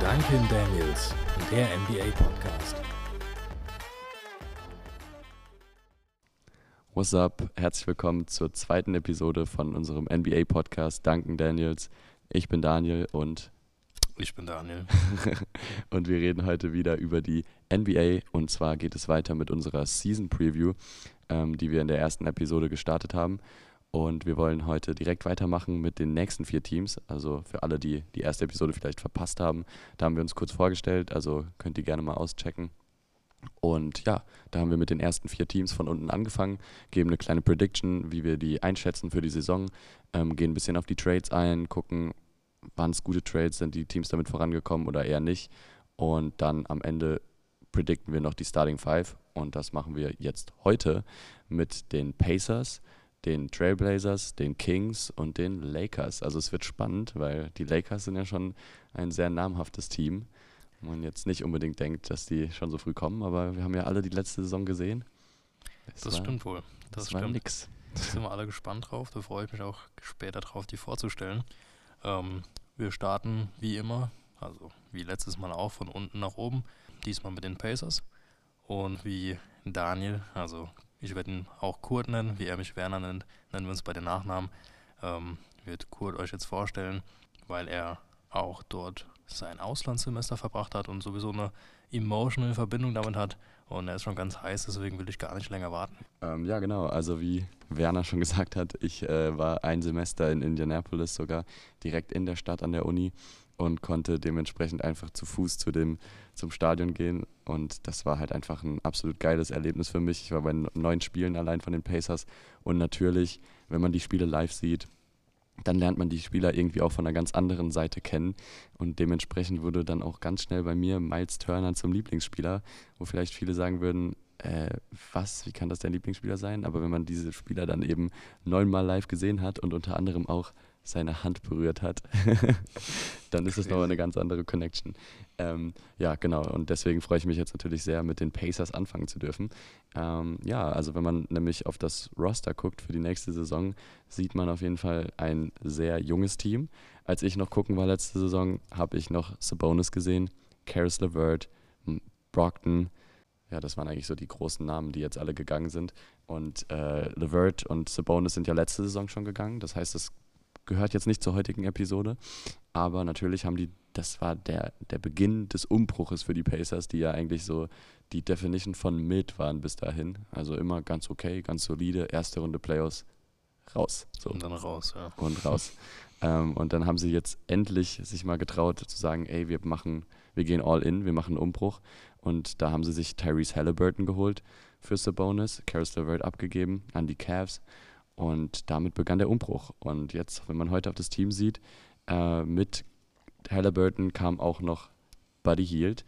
Duncan Daniels, der NBA Podcast. What's up? Herzlich willkommen zur zweiten Episode von unserem NBA Podcast Duncan Daniels. Ich bin Daniel und Ich bin Daniel. und wir reden heute wieder über die NBA und zwar geht es weiter mit unserer Season Preview, ähm, die wir in der ersten Episode gestartet haben. Und wir wollen heute direkt weitermachen mit den nächsten vier Teams. Also für alle, die die erste Episode vielleicht verpasst haben, da haben wir uns kurz vorgestellt. Also könnt ihr gerne mal auschecken. Und ja, da haben wir mit den ersten vier Teams von unten angefangen, geben eine kleine Prediction, wie wir die einschätzen für die Saison, ähm, gehen ein bisschen auf die Trades ein, gucken, waren es gute Trades, sind die Teams damit vorangekommen oder eher nicht. Und dann am Ende predikten wir noch die Starting Five. Und das machen wir jetzt heute mit den Pacers, den Trailblazers, den Kings und den Lakers. Also es wird spannend, weil die Lakers sind ja schon ein sehr namhaftes Team. Man jetzt nicht unbedingt denkt, dass die schon so früh kommen, aber wir haben ja alle die letzte Saison gesehen. Es Das war- stimmt wohl. Das, Das war stimmt. nix. Da sind wir alle gespannt drauf. Da freue ich mich auch später drauf, die vorzustellen. Ähm, wir starten wie immer, also wie letztes Mal auch, von unten nach oben. Diesmal mit den Pacers. Und wie Daniel, also ich werde ihn auch Kurt nennen, wie er mich Werner nennt, nennen wir uns bei den Nachnamen. Ähm, wird Kurt euch jetzt vorstellen, weil er auch dort sein Auslandssemester verbracht hat und sowieso eine emotional Verbindung damit hat. Und er ist schon ganz heiß, deswegen will ich gar nicht länger warten. Ähm, ja, genau. Also wie Werner schon gesagt hat, ich äh, war ein Semester in Indianapolis sogar direkt in der Stadt an der Uni und konnte dementsprechend einfach zu Fuß zu dem, zum Stadion gehen. Und das war halt einfach ein absolut geiles Erlebnis für mich. Ich war bei neun Spielen allein von den Pacers. Und natürlich, wenn man die Spiele live sieht, dann lernt man die Spieler irgendwie auch von einer ganz anderen Seite kennen. Und dementsprechend wurde dann auch ganz schnell bei mir Miles Turner zum Lieblingsspieler, wo vielleicht viele sagen würden, äh, was, wie kann das dein Lieblingsspieler sein? Aber wenn man diese Spieler dann eben neunmal live gesehen hat und unter anderem auch seine Hand berührt hat, dann ist es nochmal eine ganz andere Connection. Ähm, ja, genau. Und deswegen freue ich mich jetzt natürlich sehr, mit den Pacers anfangen zu dürfen. Ähm, ja, also wenn man nämlich auf das Roster guckt für die nächste Saison, sieht man auf jeden Fall ein sehr junges Team. Als ich noch gucken war letzte Saison, habe ich noch Sabonis gesehen, Karis LeVert, Brockton. Ja, das waren eigentlich so die großen Namen, die jetzt alle gegangen sind. Und äh, LeVert und Sabonis sind ja letzte Saison schon gegangen. Das heißt, es gehört jetzt nicht zur heutigen Episode. Aber natürlich haben die, das war der, der Beginn des Umbruches für die Pacers, die ja eigentlich so die Definition von Mid waren bis dahin. Also immer ganz okay, ganz solide, erste Runde Playoffs, raus. So Und dann raus, ja. und raus. ähm, und dann haben sie jetzt endlich sich mal getraut zu sagen, ey, wir machen, wir gehen all in, wir machen einen Umbruch. Und da haben sie sich Tyrese Halliburton geholt für Sabonis, Karis LeVert abgegeben an die Cavs. Und damit begann der Umbruch. Und jetzt, wenn man heute auf das Team sieht, äh, mit Halliburton kam auch noch Buddy Hield,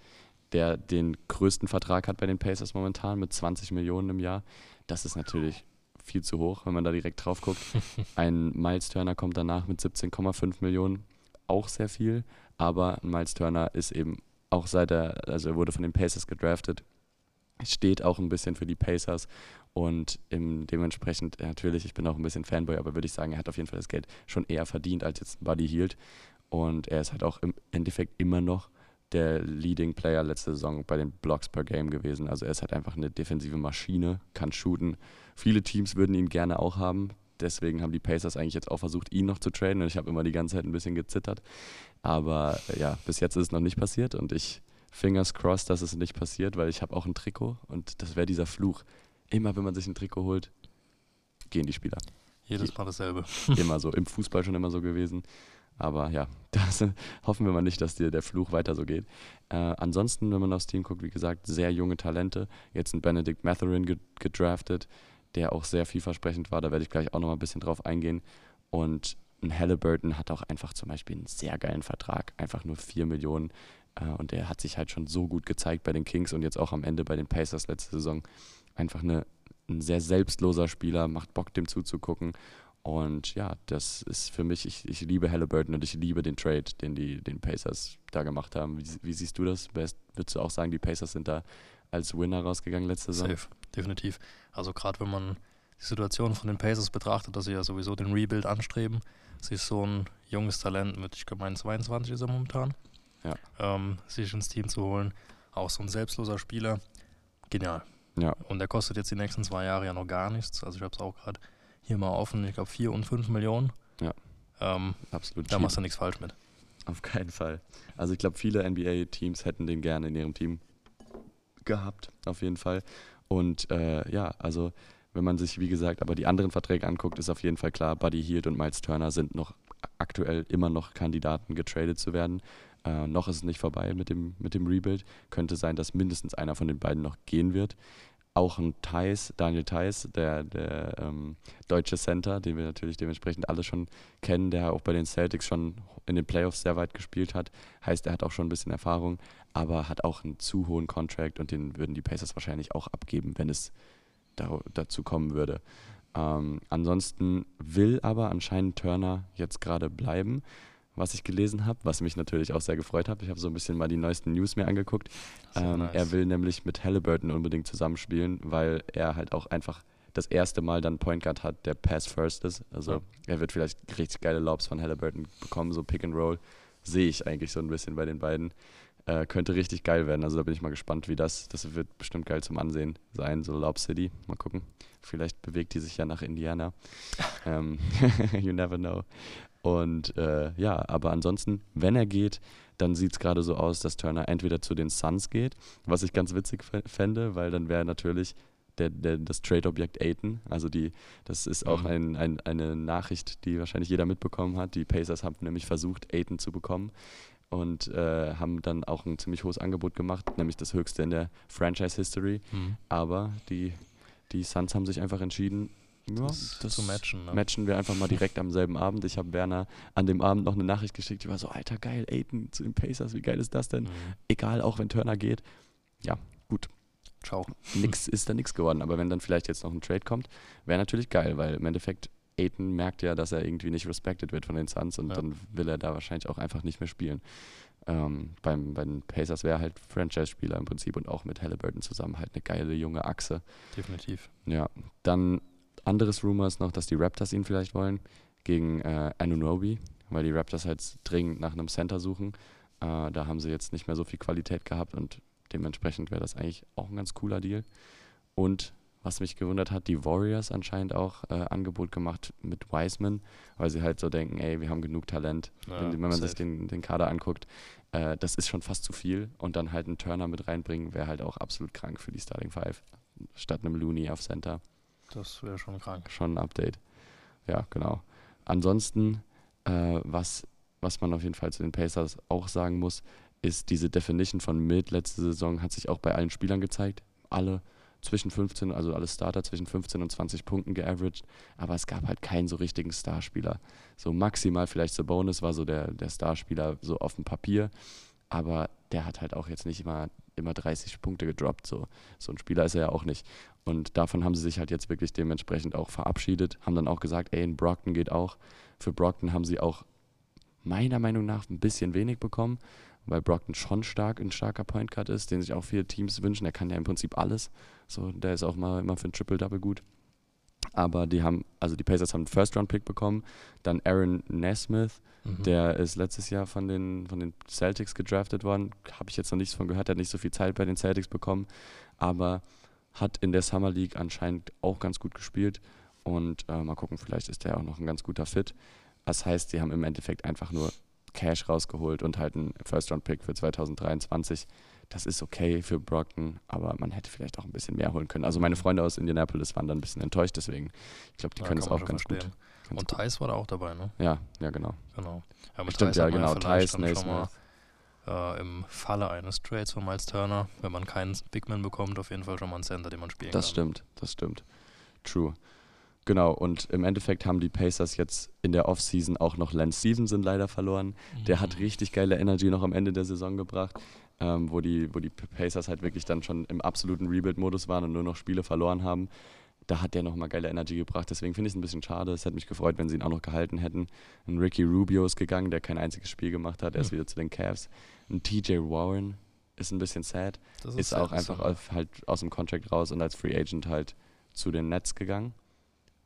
der den größten Vertrag hat bei den Pacers momentan mit 20 Millionen im Jahr. Das ist natürlich viel zu hoch, wenn man da direkt drauf guckt. Ein Miles Turner kommt danach mit 17,5 Millionen, auch sehr viel. Aber ein Miles Turner ist eben auch seit er, also er wurde von den Pacers gedraftet, steht auch ein bisschen für die Pacers und im, dementsprechend äh, natürlich, ich bin auch ein bisschen Fanboy, aber würde ich sagen, er hat auf jeden Fall das Geld schon eher verdient als jetzt Buddy Hield und er ist halt auch im Endeffekt immer noch der Leading Player letzte Saison bei den Blocks per Game gewesen. Also er ist halt einfach eine defensive Maschine, kann shooten. Viele Teams würden ihn gerne auch haben. Deswegen haben die Pacers eigentlich jetzt auch versucht, ihn noch zu traden. Und ich habe immer die ganze Zeit ein bisschen gezittert. Aber äh, ja, bis jetzt ist es noch nicht passiert. Und ich fingers crossed, dass es nicht passiert, weil ich habe auch ein Trikot. Und das wäre dieser Fluch. Immer wenn man sich ein Trikot holt, gehen die Spieler. Jedes Mal dasselbe. immer so. Im Fußball schon immer so gewesen. Aber ja, das hoffen wir mal nicht, dass dir der Fluch weiter so geht. Äh, ansonsten, wenn man aufs Team guckt, wie gesagt, sehr junge Talente. Jetzt ein Benedict Matherin ge gedraftet, der auch sehr vielversprechend war. Da werde ich gleich auch noch mal ein bisschen drauf eingehen. Und ein Halliburton hat auch einfach zum Beispiel einen sehr geilen Vertrag. Einfach nur 4 Millionen. Äh, und der hat sich halt schon so gut gezeigt bei den Kings und jetzt auch am Ende bei den Pacers letzte Saison. Einfach eine, ein sehr selbstloser Spieler, macht Bock, dem zuzugucken. Und ja, das ist für mich, ich, ich liebe Halliburton und ich liebe den Trade, den die den Pacers da gemacht haben. Wie, wie siehst du das? Würdest du auch sagen, die Pacers sind da als Winner rausgegangen letzte Saison? Safe, definitiv. Also gerade wenn man die Situation von den Pacers betrachtet, dass sie ja sowieso den Rebuild anstreben, sich so ein junges Talent mit, ich glaube, 22 ist er momentan, Ja. ähm, sich ins Team zu holen. Auch so ein selbstloser Spieler. Genial. Ja, Und der kostet jetzt die nächsten zwei Jahre ja noch gar nichts. Also ich habe es auch gerade hier mal offen. Ich glaube 4 und 5 Millionen. Ja. Ähm, absolut. da cheap. machst du nichts falsch mit. Auf keinen Fall. Also ich glaube, viele NBA-Teams hätten den gerne in ihrem Team gehabt, auf jeden Fall. Und äh, ja, also wenn man sich, wie gesagt, aber die anderen Verträge anguckt, ist auf jeden Fall klar, Buddy Hield und Miles Turner sind noch aktuell immer noch Kandidaten, getradet zu werden. Äh, noch ist es nicht vorbei mit dem, mit dem Rebuild. Könnte sein, dass mindestens einer von den beiden noch gehen wird. Auch ein Thais, Daniel Theiss, der, der ähm, deutsche Center, den wir natürlich dementsprechend alle schon kennen, der auch bei den Celtics schon in den Playoffs sehr weit gespielt hat. Heißt, er hat auch schon ein bisschen Erfahrung, aber hat auch einen zu hohen Contract und den würden die Pacers wahrscheinlich auch abgeben, wenn es da, dazu kommen würde. Ähm, ansonsten will aber anscheinend Turner jetzt gerade bleiben, was ich gelesen habe, was mich natürlich auch sehr gefreut hat. Ich habe so ein bisschen mal die neuesten News mir angeguckt. Ähm, nice. Er will nämlich mit Halliburton unbedingt zusammenspielen, weil er halt auch einfach das erste Mal dann Point Guard hat, der Pass First ist. Also Ja. er wird vielleicht richtig geile Lobs von Halliburton bekommen, so Pick and Roll. Sehe ich eigentlich so ein bisschen bei den beiden. Äh, könnte richtig geil werden. Also da bin ich mal gespannt, wie das. Das wird bestimmt geil zum Ansehen sein, so Lob City. Mal gucken. Vielleicht bewegt die sich ja nach Indiana. ähm, you never know. Und äh, ja, aber ansonsten, wenn er geht, dann sieht es gerade so aus, dass Turner entweder zu den Suns geht, was ich ganz witzig fä- fände, weil dann wäre natürlich der, der, das Trade-Objekt Aiton. Also die, das ist auch Mhm. ein, ein, eine Nachricht, die wahrscheinlich jeder mitbekommen hat. Die Pacers haben nämlich versucht, Aiton zu bekommen und äh, haben dann auch ein ziemlich hohes Angebot gemacht, nämlich das höchste in der Franchise-History. Mhm. Aber die, die Suns haben sich einfach entschieden, ja, Das zu matchen. Ne? matchen wir einfach mal direkt am selben Abend. Ich habe Werner an dem Abend noch eine Nachricht geschickt, die war so, alter geil, Aiden zu den Pacers, wie geil ist das denn? Mhm. Egal, auch wenn Turner geht. Ciao. Nix ist da nichts geworden. Aber wenn dann vielleicht jetzt noch ein Trade kommt, wäre natürlich geil, weil im Endeffekt Aiden merkt ja, dass er irgendwie nicht respected wird von den Suns und Ja. dann will er da wahrscheinlich auch einfach nicht mehr spielen. Ähm, beim, bei den Pacers wäre er halt Franchise-Spieler im Prinzip und auch mit Halliburton zusammen halt eine geile junge Achse. Definitiv. Ja, dann anderes Rumor ist noch, dass die Raptors ihn vielleicht wollen gegen äh, Anunobi, weil die Raptors halt dringend nach einem Center suchen. Äh, da haben sie jetzt nicht mehr so viel Qualität gehabt und dementsprechend wäre das eigentlich auch ein ganz cooler Deal. Und was mich gewundert hat, die Warriors anscheinend auch äh, Angebot gemacht mit Wiseman, weil sie halt so denken, ey, wir haben genug Talent. Ja, wenn, wenn man sich safe. den, den Kader anguckt, äh, das ist schon fast zu viel. Und dann halt einen Turner mit reinbringen, wäre halt auch absolut krank für die Starting Five. Statt einem Looney auf Center Das wäre schon krank. schon ein Update. Ja, genau. Ansonsten, äh, was, was man auf jeden Fall zu den Pacers auch sagen muss, ist diese Definition von Mid letzte Saison hat sich auch bei allen Spielern gezeigt. Alle zwischen 15, also alle Starter zwischen 15 und 20 Punkten geaveraged, aber es gab halt keinen so richtigen Starspieler. So maximal vielleicht Sabonis war so der, der Starspieler so auf dem Papier, aber der hat halt auch jetzt nicht immer, immer 30 Punkte gedroppt. So. so ein Spieler ist er ja auch nicht. Und davon haben sie sich halt jetzt wirklich dementsprechend auch verabschiedet, haben dann auch gesagt, ey, in Brockton geht auch. Für Brockton haben sie auch meiner Meinung nach ein bisschen wenig bekommen, weil Brockton schon stark ein starker Point Guard ist, den sich auch viele Teams wünschen. Er kann ja im Prinzip alles. So, der ist auch mal immer für ein Triple-Double gut. Aber die haben, also die Pacers haben einen First-Round-Pick bekommen, dann Aaron Nesmith, Mhm. der ist letztes Jahr von den, von den Celtics gedraftet worden. Habe ich jetzt noch nichts von gehört. Der hat nicht so viel Zeit bei den Celtics bekommen. Aber hat in der Summer League anscheinend auch ganz gut gespielt. Und äh, mal gucken, vielleicht ist der auch noch ein ganz guter Fit. Das heißt, sie haben im Endeffekt einfach nur Cash rausgeholt und halt einen First-Round-Pick für 2023. Das ist okay für Brockton, aber man hätte vielleicht auch ein bisschen mehr holen können. Also meine Freunde aus Indianapolis waren dann ein bisschen enttäuscht, deswegen. Ich glaube, die Ja, können es auch ganz gut. verstehen. Ganz Und gut. Thais war da auch dabei, ne? Ja, ja, genau. Genau. Ja, mit Stimmt, Theis ja, genau. Thais, Naismith. äh, im Falle eines Trades von Miles Turner, wenn man keinen Bigman bekommt, auf jeden Fall schon mal einen Center, den man spielen Das kann. stimmt, das stimmt. True. Genau, und im Endeffekt haben die Pacers jetzt in der Offseason auch noch Lance Stevenson leider verloren. Der hat Mhm. richtig geile Energy noch am Ende der Saison gebracht, ähm, wo, die, wo die Pacers halt wirklich dann schon im absoluten Rebuild-Modus waren und nur noch Spiele verloren haben. Da hat der nochmal geile Energy gebracht. Deswegen finde ich es ein bisschen schade. Es hätte mich gefreut, wenn sie ihn auch noch gehalten hätten. Ein Ricky Rubio ist gegangen, der kein einziges Spiel gemacht hat. Er ist wieder zu den Cavs. Ein TJ Warren ist ein bisschen sad Das ist sehr auch einfach auf, halt aus dem Contract raus und als Free Agent halt zu den Nets gegangen.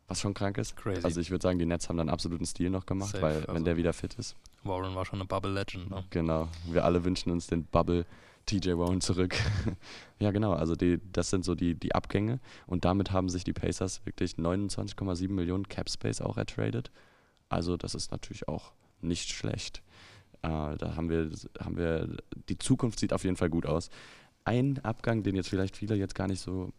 was schon krank ist. Crazy. Also ich würde sagen, die Nets haben dann absoluten Stil noch gemacht, Safe, weil also- wenn der wieder fit ist. Warren war schon eine Bubble Legend. Ne? Genau. Wir alle wünschen uns den Bubble TJ Warren zurück. ja, genau. Also die, das sind so die, die Abgänge. Und damit haben sich die Pacers wirklich 29,7 Millionen Cap Space auch ertradet. Also das ist natürlich auch nicht schlecht. Äh, da haben wir, haben wir, die Zukunft sieht auf jeden Fall gut aus. Ein Abgang, den jetzt vielleicht viele jetzt gar nicht so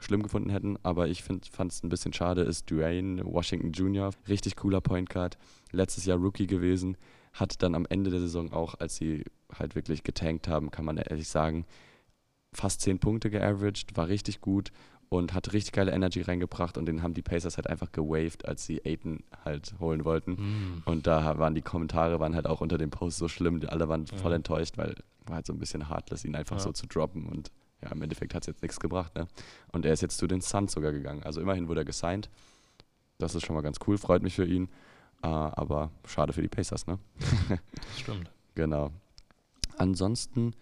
schlimm gefunden hätten, aber ich fand es ein bisschen schade, ist Dwayne Washington Jr. Richtig cooler Point Guard. Letztes Jahr Rookie gewesen, hat dann am Ende der Saison auch, als sie halt wirklich getankt haben, kann man ehrlich sagen, fast 10 Punkte geaveraged, war richtig gut und hat richtig geile Energy reingebracht und den haben die Pacers halt einfach gewaved, als sie Aiton halt holen wollten. Mm. Und da waren die Kommentare waren halt auch unter dem Post so schlimm, die alle waren voll Mhm. enttäuscht, weil war halt so ein bisschen heartless, ihn einfach Ja. so zu droppen und ja, im Endeffekt hat es jetzt nichts gebracht, ne? Und er ist jetzt zu den Suns sogar gegangen. Also immerhin wurde er gesigned. Das ist schon mal ganz cool, freut mich für ihn. Äh, aber schade für die Pacers, ne? Stimmt. Genau. Ansonsten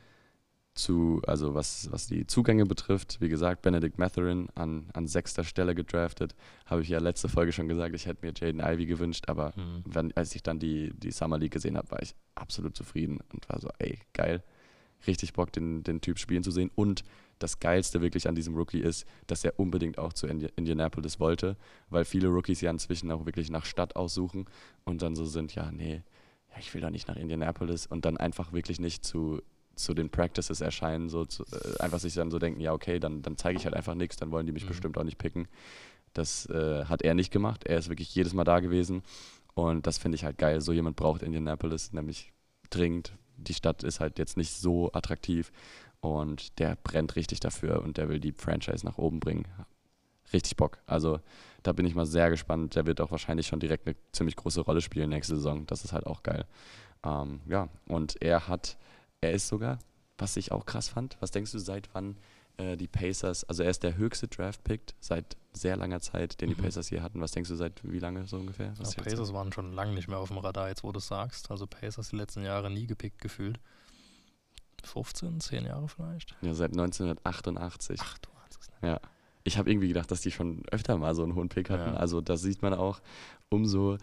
zu, also was, was die Zugänge betrifft, wie gesagt, Benedict Matherin an, an sechster Stelle gedraftet. Habe ich ja letzte Folge schon gesagt, ich hätte mir Jaden Ivey gewünscht, aber Mhm. wenn, als ich dann die, die Summer League gesehen habe, war ich absolut zufrieden und war so, ey, geil. Richtig Bock, den, den Typ spielen zu sehen. Und das Geilste wirklich an diesem Rookie ist, dass er unbedingt auch zu Indi Indianapolis wollte, weil viele Rookies ja inzwischen auch wirklich nach Stadt aussuchen und dann so sind, ja, nee, ja, ich will doch nicht nach Indianapolis und dann einfach wirklich nicht zu, zu den Practices erscheinen, so zu, äh, einfach sich dann so denken, ja, okay, dann, dann zeige ich halt einfach nichts, dann wollen die mich Mhm. bestimmt auch nicht picken. Das äh, hat er nicht gemacht. Er ist wirklich jedes Mal da gewesen und das finde ich halt geil. So jemand braucht Indianapolis nämlich dringend. Die Stadt ist halt jetzt nicht so attraktiv und der brennt richtig dafür und der will die Franchise nach oben bringen. Richtig Bock. Also da bin ich mal sehr gespannt. Der wird auch wahrscheinlich schon direkt eine ziemlich große Rolle spielen nächste Saison. Das ist halt auch geil. Ähm, ja, und er hat, er ist sogar, was ich auch krass fand, was denkst du, seit wann äh, die Pacers, also er ist der höchste Draft-Pick seit sehr langer Zeit, den die Mhm. Pacers hier hatten. Was denkst du, seit wie lange so ungefähr? Was Ja? Pacers waren schon lange nicht mehr auf dem Radar, jetzt wo du es sagst. Also Pacers die letzten Jahre nie gepickt gefühlt. 15, 10 Jahre vielleicht? Ja, seit 1988. Ach du hast es nicht. Ja. Ich habe irgendwie gedacht, dass die schon öfter mal so einen hohen Pick hatten. Ja. Also da sieht man auch, umso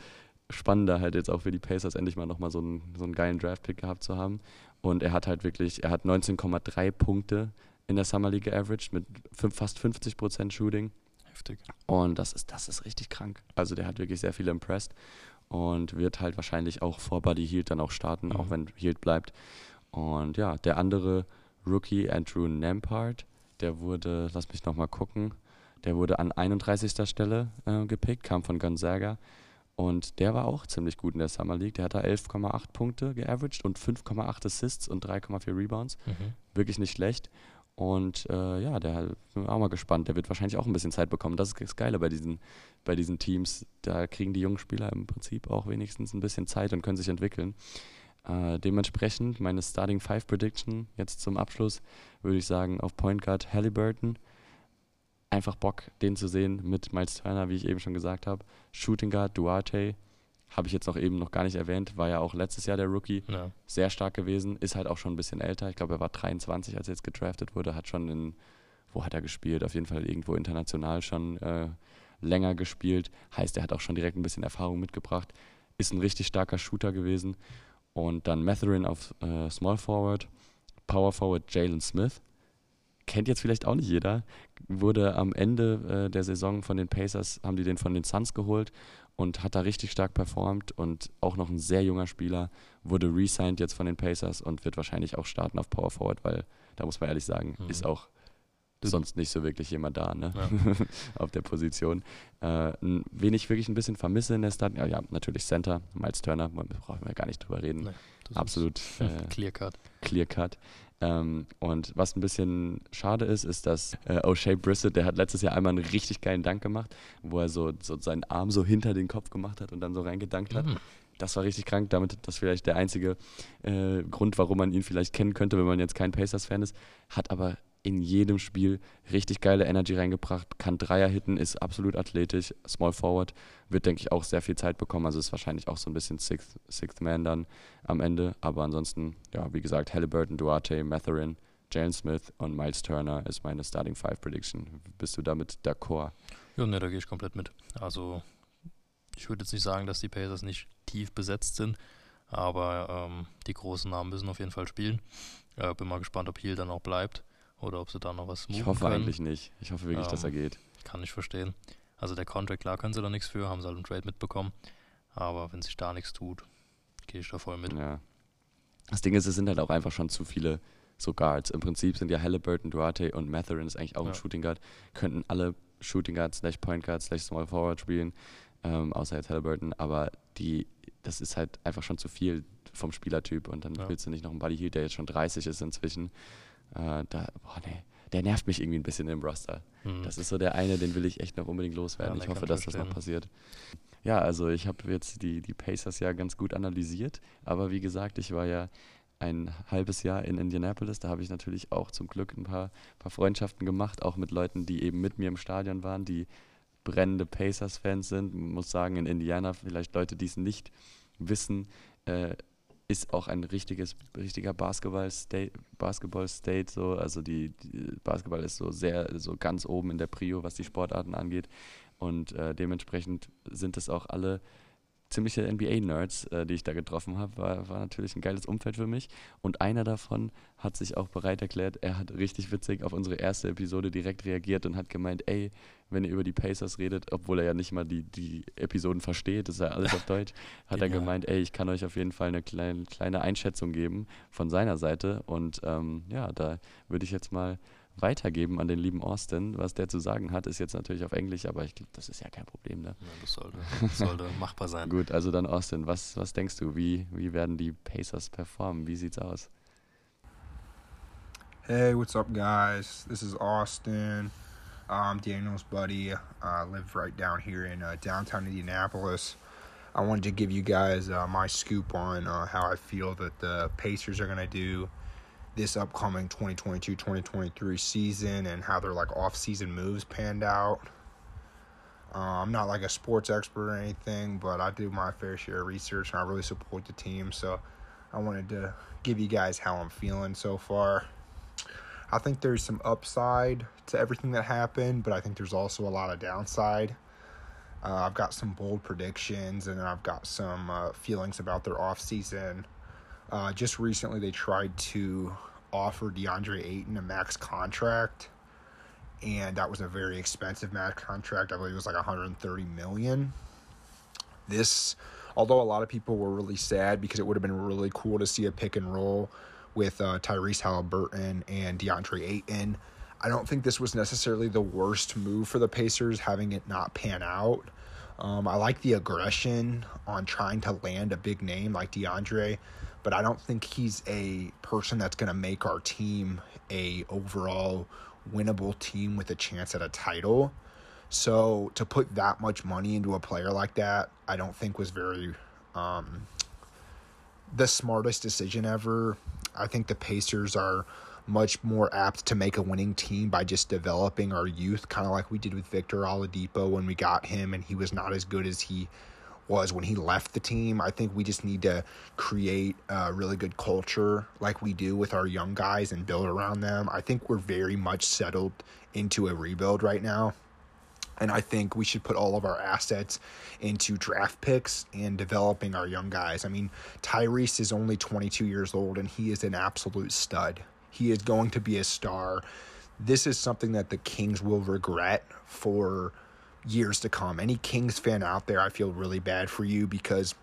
spannender halt jetzt auch für die Pacers endlich mal nochmal so einen, so einen geilen Draft-Pick gehabt zu haben. Und er hat halt wirklich, er hat 19,3 Punkte in der Summer League geaveraged mit fast 50% Shooting. Heftig. Und das ist, das ist richtig krank. Also der hat wirklich sehr viele impressed und wird halt wahrscheinlich auch vor Buddy Hield dann auch starten, auch Mhm. wenn Hield bleibt. Und ja, der andere Rookie, Andrew Nampart, der wurde, lass mich nochmal gucken, der wurde an 31. Stelle äh, gepickt, kam von Gonzaga. Und der war auch ziemlich gut in der Summer League. Der hat da 11,8 Punkte geaveraged und 5,8 Assists und 3,4 Rebounds Mhm. wirklich nicht schlecht. Und äh, ja, der bin auch mal gespannt. Der wird wahrscheinlich auch ein bisschen Zeit bekommen. Das ist das Geile bei diesen, bei diesen Teams. Da kriegen die jungen Spieler im Prinzip auch wenigstens ein bisschen Zeit und können sich entwickeln. Äh, dementsprechend meine Starting Five Prediction jetzt zum Abschluss würde ich sagen auf Point Guard Halliburton. Einfach Bock, den zu sehen mit Miles Turner, wie ich eben schon gesagt habe. Shooting Guard Duarte habe ich jetzt noch eben noch gar nicht erwähnt, war ja auch letztes Jahr der Rookie Ja. sehr stark gewesen, ist halt auch schon ein bisschen älter. Ich glaube, er war 23, als er jetzt gedraftet wurde, hat schon in, wo hat er gespielt? Auf jeden Fall irgendwo international schon äh, länger gespielt. Heißt, er hat auch schon direkt ein bisschen Erfahrung mitgebracht. Ist ein richtig starker Shooter gewesen. Und dann Matherin auf äh, Small Forward, Power Forward Jalen Smith. Kennt jetzt vielleicht auch nicht jeder. Wurde am Ende äh, der Saison von den Pacers, haben die den von den Suns geholt und hat da richtig stark performt und auch noch ein sehr junger Spieler wurde re-signed jetzt von den Pacers und wird wahrscheinlich auch starten auf Power Forward, weil da muss man ehrlich sagen, Mhm. ist auch sonst nicht so wirklich jemand da, ne? Ja. auf der Position. Äh, wen ich wirklich ein bisschen vermisse in der Stadt, ja, ja natürlich Center, Miles Turner, brauchen wir gar nicht drüber reden. Nee, Absolut äh, Clear Cut. clear cut. Ähm, und was ein bisschen schade ist, ist, dass äh, O'Shea Brissett, der hat letztes Jahr einmal einen richtig geilen Dank gemacht, wo er so, so seinen Arm so hinter den Kopf gemacht hat und dann so reingedankt hat. Mhm. Das war richtig krank. Damit das vielleicht der einzige äh, Grund, warum man ihn vielleicht kennen könnte, wenn man jetzt kein Pacers-Fan ist. Hat aber in jedem Spiel richtig geile Energy reingebracht, kann Dreier hitten, ist absolut athletisch, Small Forward, wird, denke ich, auch sehr viel Zeit bekommen. Also ist wahrscheinlich auch so ein bisschen Sixth, Sixth Man dann am Ende. Aber ansonsten, ja, wie gesagt, Halliburton, Duarte, Matherin, Jalen Smith und Miles Turner ist meine Starting Five Prediction. Bist du damit d'accord? Ja, ne, da gehe ich komplett mit. Also ich würde jetzt nicht sagen, dass die Pacers nicht tief besetzt sind, aber ähm, die großen Namen müssen auf jeden Fall spielen. Äh, bin mal gespannt, ob Heal dann auch bleibt oder ob sie da noch was Ich hoffe können. eigentlich nicht. Ich hoffe wirklich, dass er Ähm, geht. Kann ich verstehen. Also der Contract, klar können sie da nichts für, haben sie halt einen Trade mitbekommen. Aber wenn sich da nichts tut, gehe ich da voll mit. Ja. Das Ding ist, es sind halt auch einfach schon zu viele so Guards. Im Prinzip sind ja Halliburton, Duarte und Matherin ist eigentlich auch ein Ja. Shooting Guard. Könnten alle Shooting Guard slash Point Guard slash Small Forward spielen, ähm, außer jetzt Halliburton. Aber die, das ist halt einfach schon zu viel vom Spielertyp. Und dann Ja. willst du nicht noch einen Buddy Hield, der jetzt schon 30 ist inzwischen. Äh, da, boah, nee. Der nervt mich irgendwie ein bisschen im Roster. Hm. Das ist so der eine, den will ich echt noch unbedingt loswerden. Ja, ich hoffe, dass ich das noch passiert. Ja, also ich habe jetzt die, die Pacers ja ganz gut analysiert, aber wie gesagt, ich war ja ein halbes Jahr in Indianapolis. Da habe ich natürlich auch zum Glück ein paar, paar Freundschaften gemacht, auch mit Leuten, die eben mit mir im Stadion waren, die brennende Pacers-Fans sind. Man muss sagen, in Indiana, vielleicht Leute, die es nicht wissen, äh, ist auch ein richtiges, richtiger Basketball-State, Basketball-State so. Also die, die Basketball ist so sehr, so ganz oben in der Prio, was die Sportarten angeht. Und äh, dementsprechend sind es auch alle ziemliche NBA-Nerds, äh, die ich da getroffen habe. War, war natürlich ein geiles Umfeld für mich. Und einer davon hat sich auch bereit erklärt, er hat richtig witzig auf unsere erste Episode direkt reagiert und hat gemeint, ey, wenn ihr über die Pacers redet, obwohl er ja nicht mal die, die Episoden versteht, das ist ja alles auf Deutsch, hat er gemeint, ey, ich kann euch auf jeden Fall eine kleine, kleine Einschätzung geben von seiner Seite. Und ähm, ja, da würde ich jetzt mal weitergeben an den lieben Austin. Was der zu sagen hat, ist jetzt natürlich auf Englisch, aber ich glaube, das ist ja kein Problem. Ne? Ja, das sollte, das sollte machbar sein. Gut, also dann Austin, was, was denkst du, wie, wie werden die Pacers performen? Wie sieht's aus? Hey, what's up, guys? This is Austin. I'm Daniel's buddy. I live right down here in uh, downtown Indianapolis. I wanted to give you guys uh, my scoop on uh, how I feel that the Pacers are going to do this upcoming 2022 2023 season and how their like off-season moves panned out. Uh, I'm not like a sports expert or anything, but I do my fair share of research and I really support the team. So I wanted to give you guys how I'm feeling so far. I think there's some upside to everything that happened, but I think there's also a lot of downside. Uh, I've got some bold predictions, and then I've got some uh, feelings about their offseason. Uh, just recently, they tried to offer DeAndre Ayton a max contract, and that was a very expensive max contract. I believe it was like 130 million. This, although a lot of people were really sad because it would have been really cool to see a pick and roll with uh, Tyrese Halliburton and DeAndre Ayton. I don't think this was necessarily the worst move for the Pacers, having it not pan out. Um, I like the aggression on trying to land a big name like DeAndre, but I don't think he's a person that's going to make our team a overall winnable team with a chance at a title. So to put that much money into a player like that, I don't think was very um, the smartest decision ever. I think the Pacers are much more apt to make a winning team by just developing our youth, kind of like we did with Victor Oladipo when we got him, and he was not as good as he was when he left the team. I think we just need to create a really good culture like we do with our young guys and build around them. I think we're very much settled into a rebuild right now. And I think we should put all of our assets into draft picks and developing our young guys. I mean, Tyrese is only 22 years old and he is an absolute stud. He is going to be a star. This is something that the Kings will regret for years to come. Any Kings fan out there, I feel really bad for you because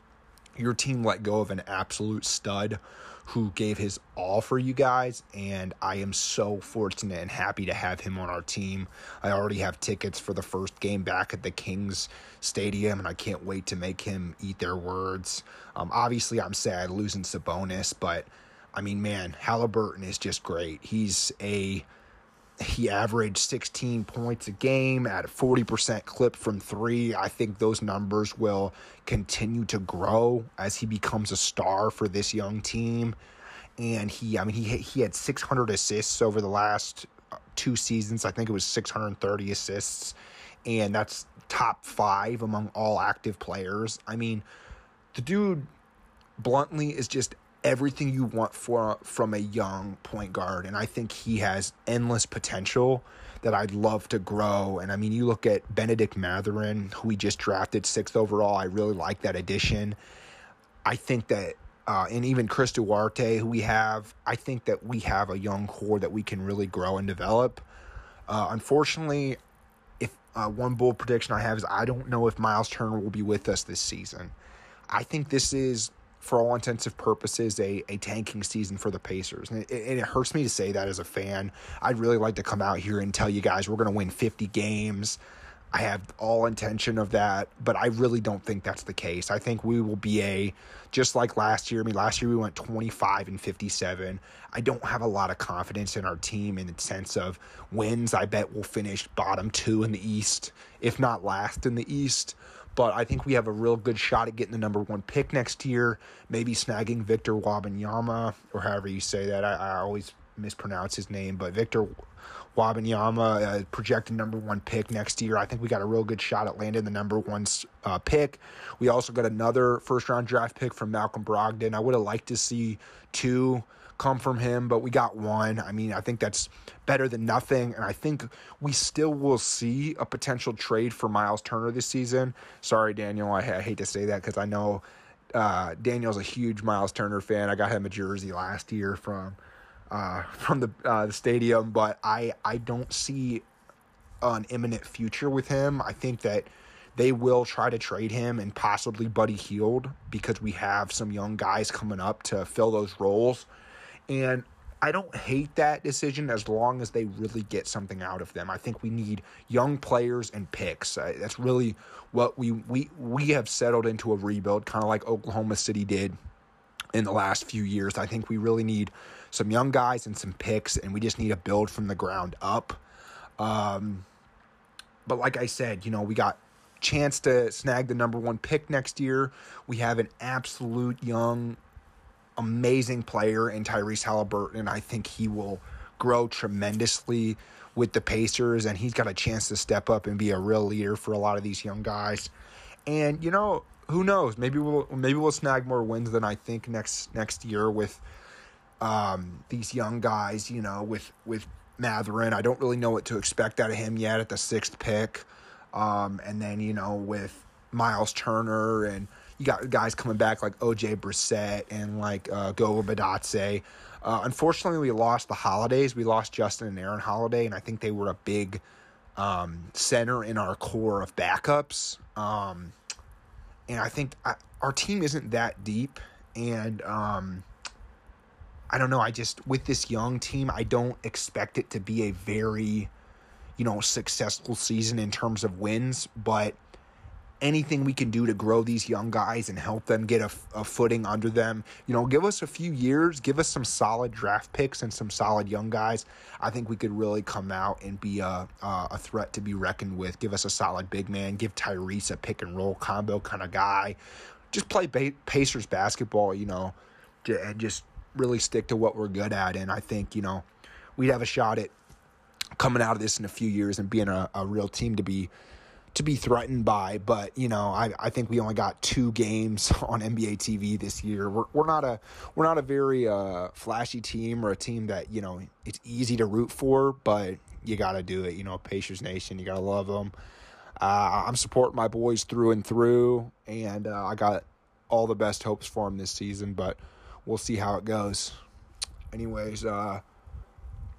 your team let go of an absolute stud who gave his all for you guys and I am so fortunate and happy to have him on our team. I already have tickets for the first game back at the Kings Stadium and I can't wait to make him eat their words. Um, obviously I'm sad losing Sabonis, but I mean man, Halliburton is just great. He's a he averaged 16 points a game at a 40% clip from three. I think those numbers will continue to grow as he becomes a star for this young team. And he, I mean, he he had 600 assists over the last uh, two seasons. I think it was 630 assists, and that's top five among all active players. I mean, the dude bluntly is just everything you want for from a young point guard, and I think he has endless potential that I'd love to grow. And I mean, you look at Benedict Matherin, who we just drafted sixth overall. I really like that addition. I think that, uh, and even Chris Duarte, who we have, I think that we have a young core that we can really grow and develop. Uh, unfortunately, if uh, one bold prediction I have is I don't know if Miles Turner will be with us this season. I think this is for all intensive purposes, a, a tanking season for the Pacers. And it, and it hurts me to say that as a fan. I'd really like to come out here and tell you guys we're going to win 50 games. I have all intention of that, but I really don't think that's the case. I think we will be a just like last year. I mean, last year we went 25 and 57. I don't have a lot of confidence in our team in the sense of wins. I bet we'll finish bottom two in the East, if not last in the East but I think we have a real good shot at getting the number one pick next year. Maybe snagging Victor Wabanyama, or however you say that. I, I always mispronounce his name, but Victor Wabanyama, uh, projected number one pick next year. I think we got a real good shot at landing the number one uh, pick. We also got another first round draft pick from Malcolm Brogdon. I would have liked to see two come from him, but we got one. I mean, I think that's better than nothing. And I think we still will see a potential trade for Miles Turner this season. Sorry, Daniel. I, I hate to say that because I know uh, Daniel's a huge Miles Turner fan. I got him a jersey last year from uh, from the uh, the stadium, but I I don't see an imminent future with him. I think that they will try to trade him and possibly Buddy Hield because we have some young guys coming up to fill those roles. And I don't hate that decision as long as they really get something out of them. I think we need young players and picks. Uh, that's really what we we we have settled into a rebuild, kind of like Oklahoma City did in the last few years. I think we really need some young guys and some picks, and we just need to build from the ground up. Um, but like I said, you know, we got chance to snag the number one pick next year. We have an absolute young amazing player in Tyrese Halliburton, and I think he will grow tremendously with the Pacers, and he's got a chance to step up and be a real leader for a lot of these young guys. And you know, who knows? Maybe we'll maybe we'll snag more wins than I think next next year with um, these young guys. You know, with with Matherin, I don't really know what to expect out of him yet at the sixth pick. Um, and then you know with Miles Turner and you got guys coming back like OJ Brissett and like uh, Goga Bitadze. Uh, unfortunately, we lost the holidays. We lost Justin and Aaron Holiday, and I think they were a big um, center in our core of backups. Um, and I think I, our team isn't that deep. And um, I don't know. I just, with this young team, I don't expect it to be a very, you know, successful season in terms of wins. But anything we can do to grow these young guys and help them get a, a, footing under them. You know, give us a few years, give us some solid draft picks and some solid young guys. I think we could really come out and be a, a threat to be reckoned with. Give us a solid big man. Give Tyrese a pick and roll combo kind of guy. Just play Pacers basketball, you know, and just really stick to what we're good at. And I think, you know, we'd have a shot at coming out of this in a few years and being a, a real team to be to be threatened by. But you know, I, I think we only got two games on NBA TV this year. We're, we're not a we're not a very uh, flashy team or a team that you know it's easy to root for, but you got to do it. You know, Pacers Nation, you got to love them. Uh, I'm supporting my boys through and through, and uh, I got all the best hopes for them this season. But we'll see how it goes. Anyways, uh,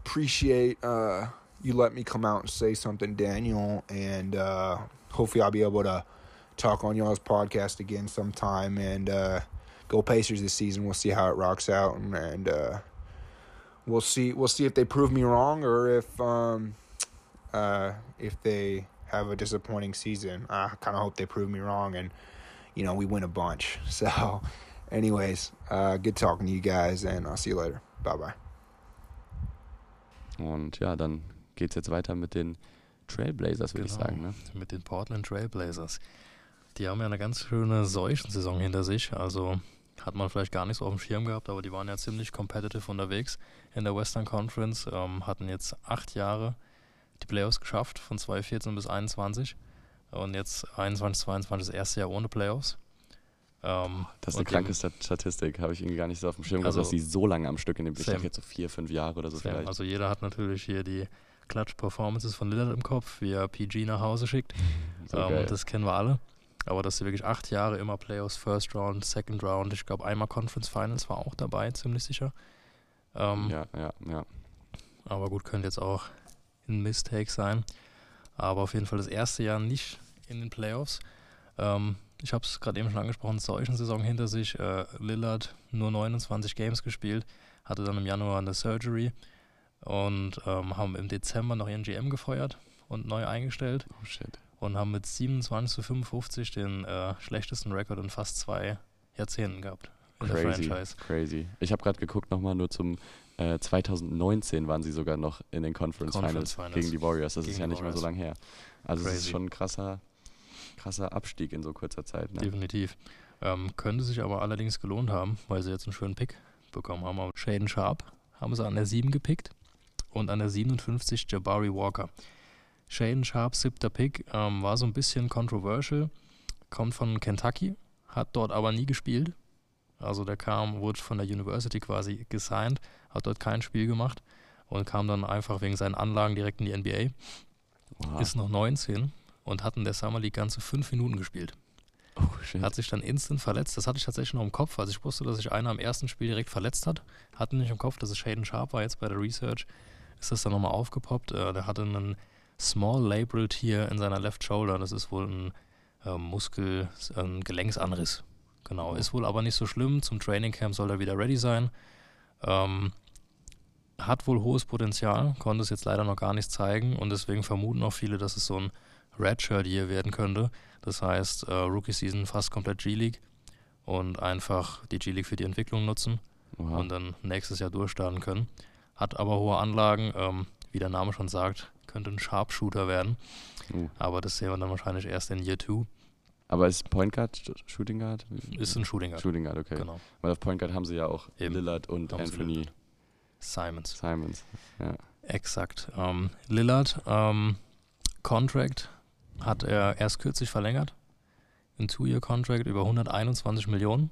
appreciate uh, you let me come out and say something, Daniel, and uh, hopefully I'll be able to talk on y'all's podcast again sometime and uh, go Pacers this season. We'll see how it rocks out, and, and uh, we'll see we'll see if they prove me wrong or if um, uh, if they have a disappointing season. I kind of hope they prove me wrong, and you know we win a bunch. So, anyways, uh, good talking to you guys, and I'll see you later. Bye bye. Und ja, dann geht es jetzt weiter mit den Trailblazers, würde genau, ich sagen. Ne? Mit den Portland Trailblazers. Die haben ja eine ganz schöne Seuchensaison hinter sich. Also hat man vielleicht gar nicht so auf dem Schirm gehabt, aber die waren ja ziemlich competitive unterwegs in der Western Conference. Ähm, hatten jetzt acht Jahre die Playoffs geschafft, von 2014 bis 2021. Und jetzt 21, 22 das erste Jahr ohne Playoffs. Ähm, Das ist eine kranke Statistik, habe ich irgendwie gar nicht so auf dem Schirm gehabt, Also- dass die so lange am Stück in dem dachte jetzt so vier, fünf Jahre oder so Same. vielleicht. Also jeder hat natürlich hier die Clutch-Performances von Lillard im Kopf, wie er PG nach Hause schickt. so ähm, das kennen wir alle. Aber dass sie wirklich acht Jahre immer Playoffs, First Round, Second Round, ich glaube einmal Conference Finals war auch dabei, ziemlich sicher. Ähm, ja, ja, ja. Aber gut, könnte jetzt auch ein Mistake sein. Aber auf jeden Fall das erste Jahr nicht in den Playoffs. Ähm, ich habe es gerade eben schon angesprochen, solchen Saison hinter sich. Äh, Lillard nur 29 Games gespielt, hatte dann im Januar eine Surgery und ähm, haben im Dezember noch ihren GM gefeuert und neu eingestellt Oh shit. und haben mit 27 zu 55 den äh, schlechtesten Rekord in fast zwei Jahrzehnten gehabt in der Crazy, Franchise. crazy. Ich habe gerade geguckt nochmal, nur zum äh, 2019 waren sie sogar noch in den Conference, Conference Finals, Finals. gegen die Warriors. Das ist ja nicht mehr so lange her. Also es ist schon ein krasser, krasser Abstieg in so kurzer Zeit. Ne? Definitiv. Ähm, könnte sich aber allerdings gelohnt haben, weil sie jetzt einen schönen Pick bekommen haben. Aber Shaden Sharp haben sie an der 7 gepickt und an der 57 Jabari Walker. Shaden Sharp, siebter Pick, ähm, war so ein bisschen controversial, kommt von Kentucky, hat dort aber nie gespielt. Also der kam, wurde von der University quasi gesigned, hat dort kein Spiel gemacht und kam dann einfach wegen seinen Anlagen direkt in die NBA. Oha. Ist noch 19 und hat in der Summer League ganze fünf Minuten gespielt. oh. Hat sich dann instant verletzt. Das hatte ich tatsächlich noch im Kopf. Also ich wusste, dass sich einer am ersten Spiel direkt verletzt hat. Hatte nicht im Kopf, dass es Shaden Sharp war. Jetzt bei der Research ist das dann nochmal aufgepoppt. Äh, der hatte einen Small Labral Tear in seiner Left Shoulder. Das ist wohl ein äh, Muskel, ein Gelenksanriss. Genau. Ist wohl aber nicht so schlimm. Zum Training Camp soll er wieder ready sein. Ähm, hat wohl hohes Potenzial, konnte es jetzt leider noch gar nicht zeigen und deswegen vermuten auch viele, dass es so ein Redshirt hier werden könnte. Das heißt, äh, Rookie Season fast komplett G-League und einfach die G-League für die Entwicklung nutzen Oha. und dann nächstes Jahr durchstarten können. Hat aber hohe Anlagen, ähm, wie der Name schon sagt, könnte ein Sharpshooter werden, Uh. aber das sehen wir dann wahrscheinlich erst in Year 2. Aber ist Point Guard, Sh- Shooting Guard? Ist ein Shooting Guard. Shooting Guard, okay. Genau. Weil auf Point Guard haben sie ja auch Eben. Lillard und Haben Anthony. Simons. Simons. Ja. Exakt. Ähm, Lillard, ähm, Contract hat er erst kürzlich verlängert. Ein Two-Year-Contract über 121 Millionen.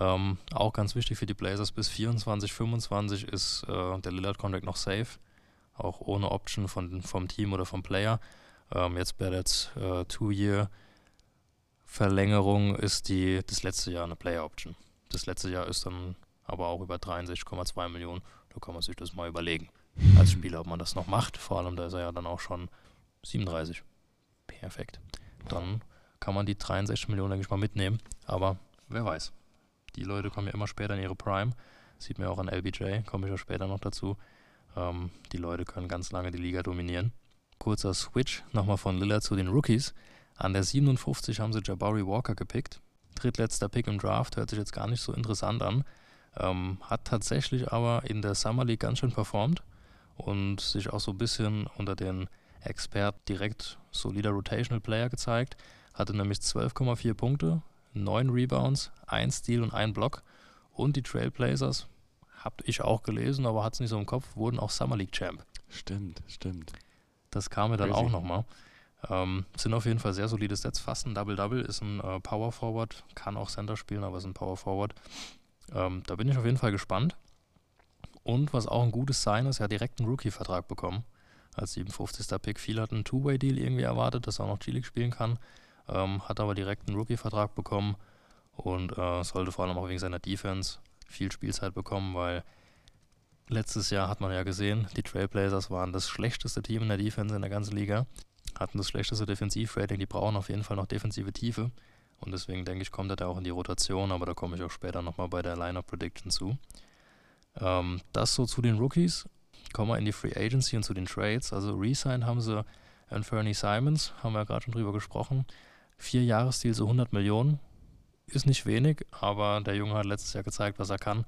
Ähm, auch ganz wichtig für die Blazers. Bis 24, 25 ist äh, der Lillard-Contract noch safe. Auch ohne Option von, vom Team oder vom Player. Ähm, jetzt bei der äh, Two-Year-Verlängerung ist die, das letzte Jahr eine Player-Option. Das letzte Jahr ist dann aber auch über 63,2 Millionen. Da kann man sich das mal überlegen als Spieler, ob man das noch macht. Vor allem, da ist er ja dann auch schon 37. Perfekt. Dann kann man die 63 Millionen, denke ich mal, mitnehmen. Aber wer weiß. Die Leute kommen ja immer später in ihre Prime. Sieht man auch an LBJ, komme ich ja später noch dazu. Ähm, die Leute können ganz lange die Liga dominieren. Kurzer Switch nochmal von Lillard zu den Rookies. An der 57 haben sie Jabari Walker gepickt. Drittletzter Pick im Draft, hört sich jetzt gar nicht so interessant an. Ähm, hat tatsächlich aber in der Summer League ganz schön performt und sich auch so ein bisschen unter den Experten direkt solider Rotational Player gezeigt. Hatte nämlich 12,4 Punkte, 9 Rebounds, 1 Steal und 1 Block. Und die Trailblazers, hab ich auch gelesen, aber hat es nicht so im Kopf, wurden auch Summer League Champ. Stimmt, stimmt. Das kam mir dann Crazy. auch nochmal. Ähm, sind auf jeden Fall sehr solide Sets. Fast ein Double-Double, ist ein äh, Power Forward, kann auch Center spielen, aber ist ein Power Forward. Ähm, da bin ich auf jeden Fall gespannt. Und was auch ein gutes Sign ist, er hat direkt einen Rookie-Vertrag bekommen. Als 57. Pick. Viele hatten einen Two-Way-Deal irgendwie erwartet, dass er auch noch G-League spielen kann. Ähm, hat aber direkt einen Rookie-Vertrag bekommen und äh, sollte vor allem auch wegen seiner Defense viel Spielzeit bekommen, weil letztes Jahr hat man ja gesehen, die Trailblazers waren das schlechteste Team in der Defense in der ganzen Liga, hatten das schlechteste Defensivrating, die brauchen auf jeden Fall noch defensive Tiefe und deswegen denke ich, kommt er da auch in die Rotation, aber da komme ich auch später nochmal bei der Lineup Prediction zu. Ähm, das so zu den Rookies. Kommen wir in die Free Agency und zu den Trades. Also Resigned haben sie Anthony Simons, haben wir ja gerade schon drüber gesprochen. Vier Jahresdeal, so 100 Millionen. Ist nicht wenig, aber der Junge hat letztes Jahr gezeigt, was er kann.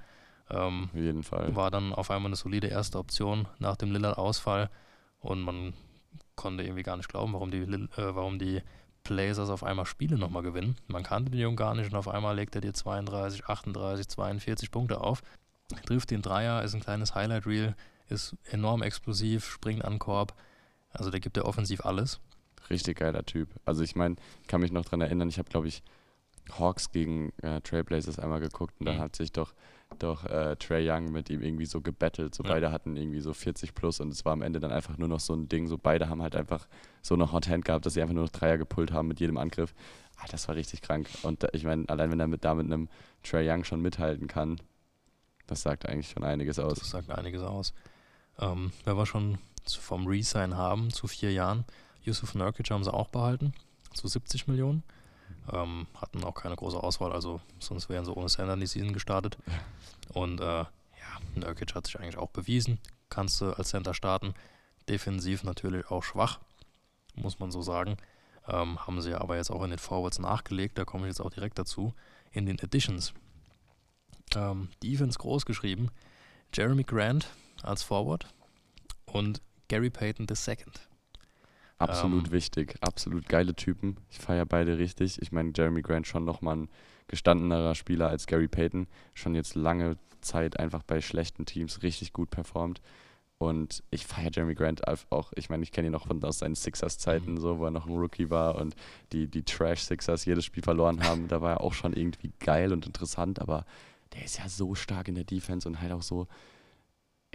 Ähm, Auf jeden Fall. war dann auf einmal eine solide erste Option nach dem Lillard-Ausfall und man konnte irgendwie gar nicht glauben, warum die, äh, warum die Blazers auf einmal Spiele nochmal gewinnen. Man kannte den Jungen gar nicht und auf einmal legt er dir 32, 38, 42 Punkte auf. Trifft den Dreier, ist ein kleines Highlight-Reel, ist enorm explosiv, springt an Korb. Also der gibt ja offensiv alles. Richtig geiler Typ. Also ich meine, ich kann mich noch dran erinnern, ich habe, glaube ich, Hawks gegen äh, Trailblazers einmal geguckt und da Mhm. hat sich doch, doch äh, Trey Young mit ihm irgendwie so gebettelt. So Ja. beide hatten irgendwie so 40 plus und es war am Ende dann einfach nur noch so ein Ding. So beide haben halt einfach so eine Hot Hand gehabt, dass sie einfach nur noch Dreier gepullt haben mit jedem Angriff. Ah, das war richtig krank. Und ich meine, allein wenn er mit, da mit einem Trey Young schon mithalten kann, das sagt eigentlich schon einiges aus. Das sagt einiges aus. Ähm, wenn wir schon vom Resign haben, zu vier Jahren, Yusuf Nurkic haben sie auch behalten, zu 70 Millionen. Ähm, hatten auch keine große Auswahl, also sonst wären sie ohne Sender in die Season gestartet. Und äh, ja, Nurkic hat sich eigentlich auch bewiesen. Kannst du als Center starten. Defensiv natürlich auch schwach, muss man so sagen. Ähm, haben sie aber jetzt auch in den Forwards nachgelegt, da komme ich jetzt auch direkt dazu. In den Additions. Ähm, Defense groß geschrieben. Jeremy Grant als Forward und Gary Payton II. Absolut Ähm, wichtig, absolut geile Typen. Ich feiere beide richtig. Ich meine, Jeremy Grant schon nochmal ein gestandenerer Spieler als Gary Payton. Schon jetzt lange Zeit einfach bei schlechten Teams richtig gut performt. Und ich feiere Jeremy Grant auch. Ich meine, ich kenne ihn noch von aus seinen Sixers-Zeiten, Mhm. so, wo er noch ein Rookie war und die, die Trash-Sixers jedes Spiel verloren haben. Da war er auch schon irgendwie geil und interessant, aber der ist ja so stark in der Defense und halt auch so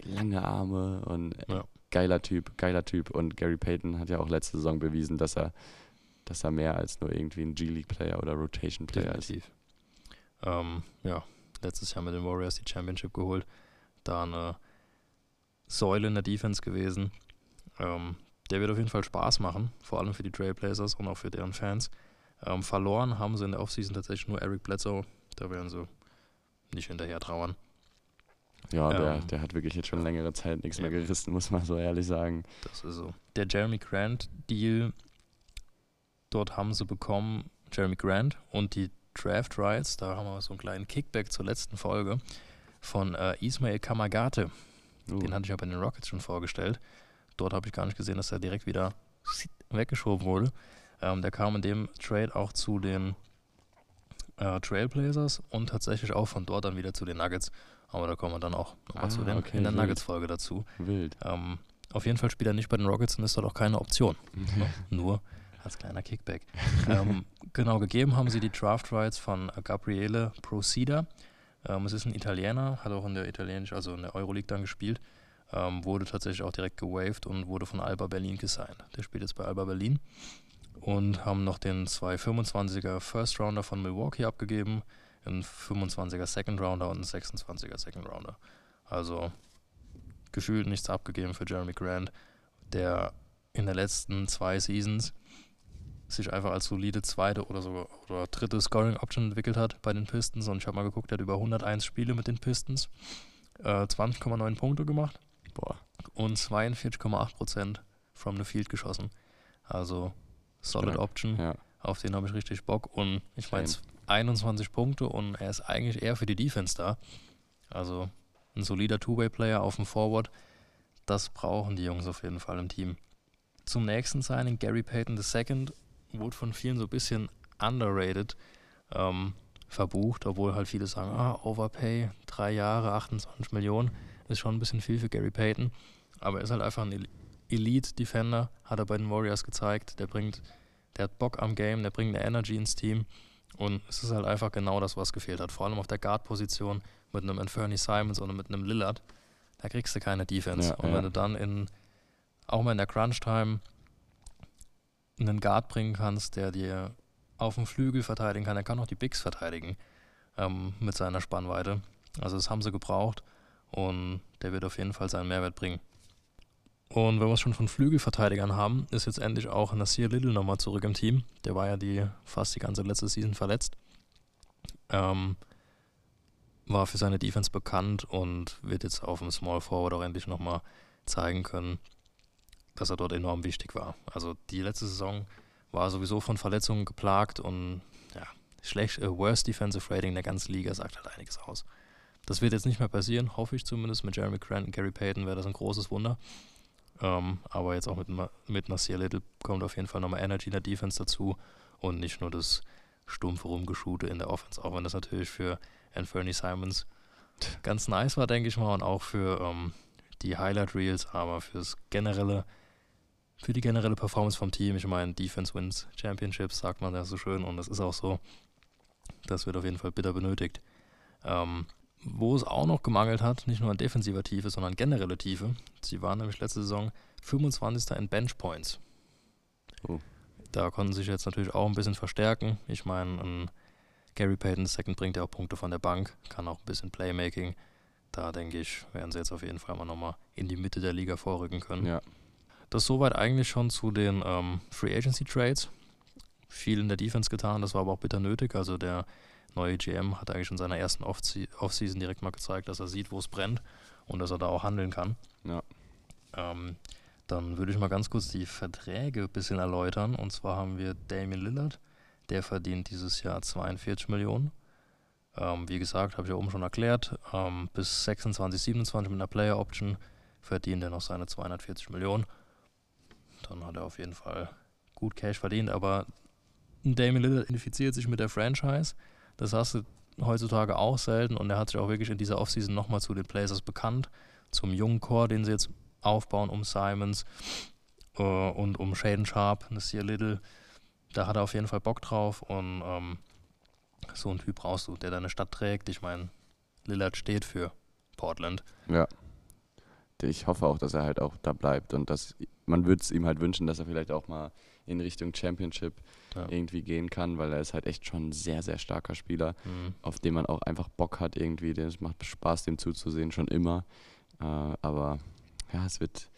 lange Arme und Ja. Geiler Typ, geiler Typ. Und Gary Payton hat ja auch letzte Saison bewiesen, dass er, dass er mehr als nur irgendwie ein G-League-Player oder Rotation-Player ist. Ähm, ja, letztes Jahr mit den Warriors die Championship geholt. Da eine Säule in der Defense gewesen. Ähm, der wird auf jeden Fall Spaß machen, vor allem für die Trailblazers und auch für deren Fans. Ähm, verloren haben sie in der Offseason tatsächlich nur Eric Bledsoe. Da werden sie nicht hinterher trauern. Ja, der, Ähm, der hat wirklich jetzt schon längere Zeit nichts mehr gerissen, muss man so ehrlich sagen. Das ist so. Der Jeremy Grant Deal, dort haben sie bekommen Jeremy Grant und die Draft Rights, da haben wir so einen kleinen Kickback zur letzten Folge von äh, Ismail Kamagate. Uh, Den hatte ich ja bei den Rockets schon vorgestellt. Dort habe ich gar nicht gesehen, dass er direkt wieder weggeschoben wurde. Ähm, der kam in dem Trade auch zu den äh, Trailblazers und tatsächlich auch von dort dann wieder zu den Nuggets. Aber da kommen wir dann auch nochmal Ah, zu den, okay, in der. Nuggets-Folge dazu. wild. Ähm, auf jeden Fall spielt er nicht bei den Rockets und ist dort auch keine Option. Ne? Nur als kleiner Kickback. ähm, genau, gegeben haben sie die Draft Rights von Gabriele Procida. Ähm, es ist ein Italiener, hat auch in der italienisch, also in der Euroleague dann gespielt. Ähm, wurde tatsächlich auch direkt gewaved und wurde von Alba Berlin gesigned. Der spielt jetzt bei Alba Berlin. Und haben noch den 225er First Rounder von Milwaukee abgegeben, einen 25er Second Rounder und einen 26er Second Rounder. Also gefühlt nichts abgegeben für Jeremy Grant, der in den letzten zwei Seasons sich einfach als solide zweite oder sogar oder dritte Scoring Option entwickelt hat bei den Pistons. Und ich habe mal geguckt, er hat über 101 Spiele mit den Pistons, äh, 20,9 Punkte gemacht Boah, und 42,8% from the field geschossen. Also solid Stark. Option, ja. auf den habe ich richtig Bock. Und ich meine. 21 Punkte und er ist eigentlich eher für die Defense da. Also ein solider Two-Way-Player auf dem Forward. Das brauchen die Jungs auf jeden Fall im Team. Zum nächsten Signing, Gary Payton II, wurde von vielen so ein bisschen underrated ähm, verbucht, obwohl halt viele sagen, ah, Overpay, drei Jahre, 28 Millionen, ist schon ein bisschen viel für Gary Payton. Aber er ist halt einfach ein El- Elite-Defender, hat er bei den Warriors gezeigt. Der bringt, der hat Bock am Game, der bringt eine Energy ins Team. Und es ist halt einfach genau das, was gefehlt hat. Vor allem auf der Guard-Position mit einem Anthony Simons oder mit einem Lillard. Da kriegst du keine Defense. Ja, und ja. wenn du dann in, auch mal in der Crunch-Time einen Guard bringen kannst, der dir auf dem Flügel verteidigen kann, der kann auch die Bigs verteidigen ähm, mit seiner Spannweite. Also das haben sie gebraucht und der wird auf jeden Fall seinen Mehrwert bringen. Und wenn wir es schon von Flügelverteidigern haben, ist jetzt endlich auch Nasir Little nochmal zurück im Team. Der war ja die fast die ganze letzte Season verletzt. Ähm, war für seine Defense bekannt und wird jetzt auf dem Small Forward auch endlich nochmal zeigen können, dass er dort enorm wichtig war. Also die letzte Saison war sowieso von Verletzungen geplagt und ja, schlecht, äh, worst Defensive Rating der ganzen Liga sagt halt einiges aus. Das wird jetzt nicht mehr passieren, hoffe ich zumindest. Mit Jeremy Grant und Gary Payton wäre das ein großes Wunder. Ähm, aber jetzt auch mit, mit Nasir Little kommt auf jeden Fall nochmal Energy in der Defense dazu und nicht nur das stumpfe Rumgeschute in der Offense, auch wenn das natürlich für Anthony Simons ganz nice war, denke ich mal, und auch für ähm, die Highlight Reels, aber fürs generelle, für die generelle Performance vom Team. Ich meine, Defense wins Championships, sagt man ja so schön, und das ist auch so. Das wird auf jeden Fall bitter benötigt. Ähm, wo es auch noch gemangelt hat, nicht nur an defensiver Tiefe, sondern generelle Tiefe. Sie waren nämlich letzte Saison 25. in Bench Points. Oh. Da konnten sie sich jetzt natürlich auch ein bisschen verstärken. Ich meine, ein Gary Payton II bringt ja auch Punkte von der Bank, kann auch ein bisschen Playmaking. Da denke ich, werden sie jetzt auf jeden Fall mal nochmal in die Mitte der Liga vorrücken können. Ja. Das soweit eigentlich schon zu den ähm, Free Agency Trades. Viel in der Defense getan, das war aber auch bitter nötig. Also der neue GM hat eigentlich in seiner ersten Offse- Offseason direkt mal gezeigt, dass er sieht, wo es brennt und dass er da auch handeln kann. Ja. Ähm, dann würde ich mal ganz kurz die Verträge ein bisschen erläutern. Und zwar haben wir Damian Lillard, der verdient dieses Jahr 42 Millionen. Ähm, wie gesagt, habe ich ja oben schon erklärt, ähm, bis 26, 27 mit einer Player Option verdient er noch seine 240 Millionen. Dann hat er auf jeden Fall gut Cash verdient, aber Damian Lillard identifiziert sich mit der Franchise. Das hast du heutzutage auch selten und er hat sich auch wirklich in dieser Offseason nochmal zu den Blazers bekannt, zum jungen Core, den sie jetzt aufbauen um Simons äh, und um Shaden Sharp, Nasir Little. Da hat er auf jeden Fall Bock drauf und ähm, so einen Typ brauchst du, der deine Stadt trägt. Ich meine, Lillard steht für Portland. Ja. Ich hoffe auch, dass er halt auch da bleibt und dass man würde es ihm halt wünschen, dass er vielleicht auch mal in Richtung Championship Ja. irgendwie gehen kann, weil er ist halt echt schon ein sehr, sehr starker Spieler, Mhm. auf den man auch einfach Bock hat irgendwie. Es macht Spaß, dem zuzusehen, schon immer. Äh, aber ja, es wird.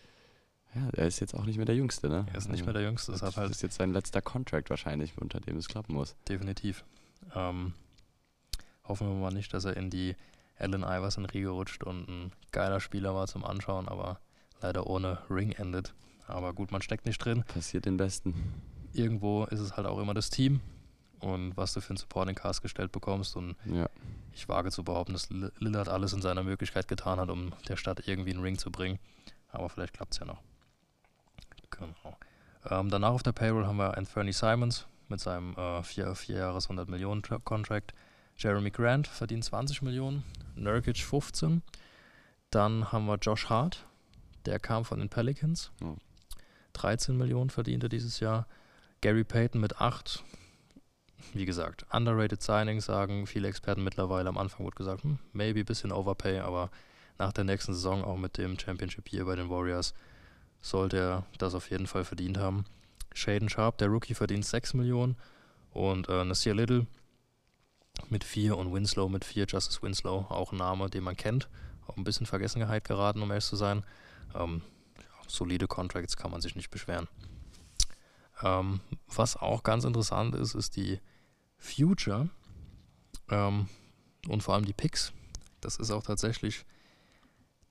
Ja, er ist jetzt auch nicht mehr der Jüngste, ne? Er ist nicht Also, mehr der Jüngste, Das halt ist jetzt sein letzter Contract wahrscheinlich, unter dem es klappen muss. definitiv. Ähm, hoffen wir mal nicht, dass er in die Allen Iverson-Riege rutscht und ein geiler Spieler war zum Anschauen, aber leider ohne Ring endet. Aber gut, man steckt nicht drin. Passiert den Besten. Irgendwo ist es halt auch immer das Team und was du für einen Supporting Cast gestellt bekommst. Und Ja. ich wage zu behaupten, dass Lill- Lillard alles in seiner Möglichkeit getan hat, um der Stadt irgendwie einen Ring zu bringen. Aber vielleicht klappt es ja noch. Genau. Ähm, danach auf der Payroll haben wir Anthony Simons mit seinem äh, 4, 4 Jahres 100 Millionen Tra- Contract. Jeremy Grant verdient 20 Millionen, Nurkic 15. Dann haben wir Josh Hart, der kam von den Pelicans. Oh. 13 Millionen verdiente dieses Jahr. Gary Payton mit 8. Wie gesagt, underrated Signing sagen viele Experten mittlerweile. Am Anfang wurde gesagt, hm, maybe ein bisschen Overpay, aber nach der nächsten Saison, auch mit dem Championship hier bei den Warriors, sollte er das auf jeden Fall verdient haben. Shaden Sharp, der Rookie, verdient 6 Millionen und äh, Nasir Little mit 4 und Winslow mit 4, Justice Winslow, auch ein Name, den man kennt, auch ein bisschen Vergessenheit geraten, um ehrlich zu sein. Ähm, solide Contracts kann man sich nicht beschweren. Ähm, was auch ganz interessant ist, ist die Future ähm, und vor allem die Picks. Das ist auch tatsächlich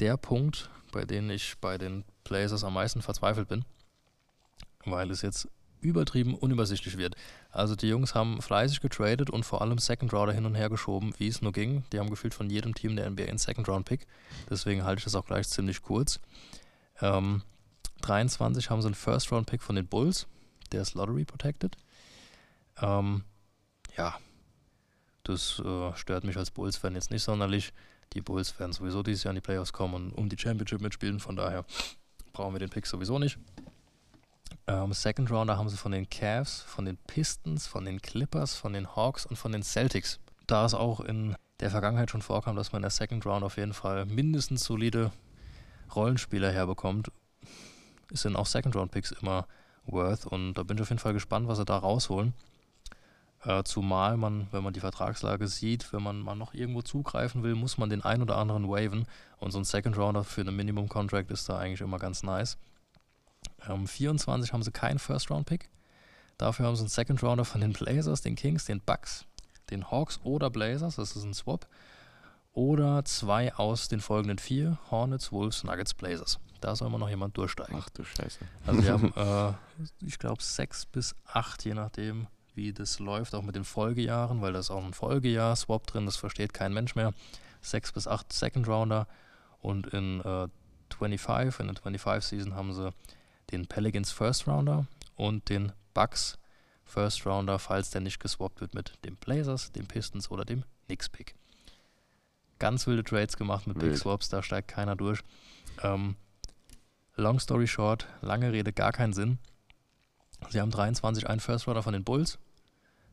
der Punkt, bei dem ich bei den Blazers am meisten verzweifelt bin, weil es jetzt übertrieben unübersichtlich wird. Also die Jungs haben fleißig getradet und vor allem Second Rounder hin und her geschoben, wie es nur ging. Die haben gefühlt von jedem Team der NBA einen Second Round Pick. Deswegen halte ich das auch gleich ziemlich kurz. Ähm, 23 haben sie einen First Round Pick von den Bulls. Der ist Lottery Protected. Ähm, ja, das äh, stört mich als Bulls-Fan jetzt nicht sonderlich. Die Bulls werden sowieso dieses Jahr in die Playoffs kommen und um die Championship mitspielen. Von daher brauchen wir den Pick sowieso nicht. Ähm, Second Rounder haben sie von den Cavs, von den Pistons, von den Clippers, von den Hawks und von den Celtics. Da es auch in der Vergangenheit schon vorkam, dass man in der Second Round auf jeden Fall mindestens solide Rollenspieler herbekommt, sind auch Second Round Picks immer worth und da bin ich auf jeden Fall gespannt, was sie da rausholen. Äh, zumal man, wenn man die Vertragslage sieht, wenn man mal noch irgendwo zugreifen will, muss man den ein oder anderen waven und so ein Second Rounder für einen Minimum Contract ist da eigentlich immer ganz nice. Ähm, 24 haben sie keinen First Round Pick. Dafür haben sie einen Second Rounder von den Blazers, den Kings, den Bucks, den Hawks oder Blazers, das ist ein Swap. Oder zwei aus den folgenden vier: Hornets, Wolves, Nuggets, Blazers. Da soll immer noch jemand durchsteigen. Ach du Scheiße. Also wir haben, äh, ich glaube, sechs bis acht, je nachdem, wie das läuft, auch mit den Folgejahren, weil da ist auch ein Folgejahr-Swap drin, das versteht kein Mensch mehr. Sechs bis acht Second Rounder und in äh, 25, in der 25-Season haben sie den Pelicans First Rounder und den Bucks First Rounder, falls der nicht geswappt wird mit dem Blazers, dem Pistons oder dem Knicks Pick. Ganz wilde Trades gemacht mit Wild. Swaps, da steigt keiner durch. Ähm, long story short, lange Rede, gar keinen Sinn. Sie haben 23 einen First Rounder von den Bulls,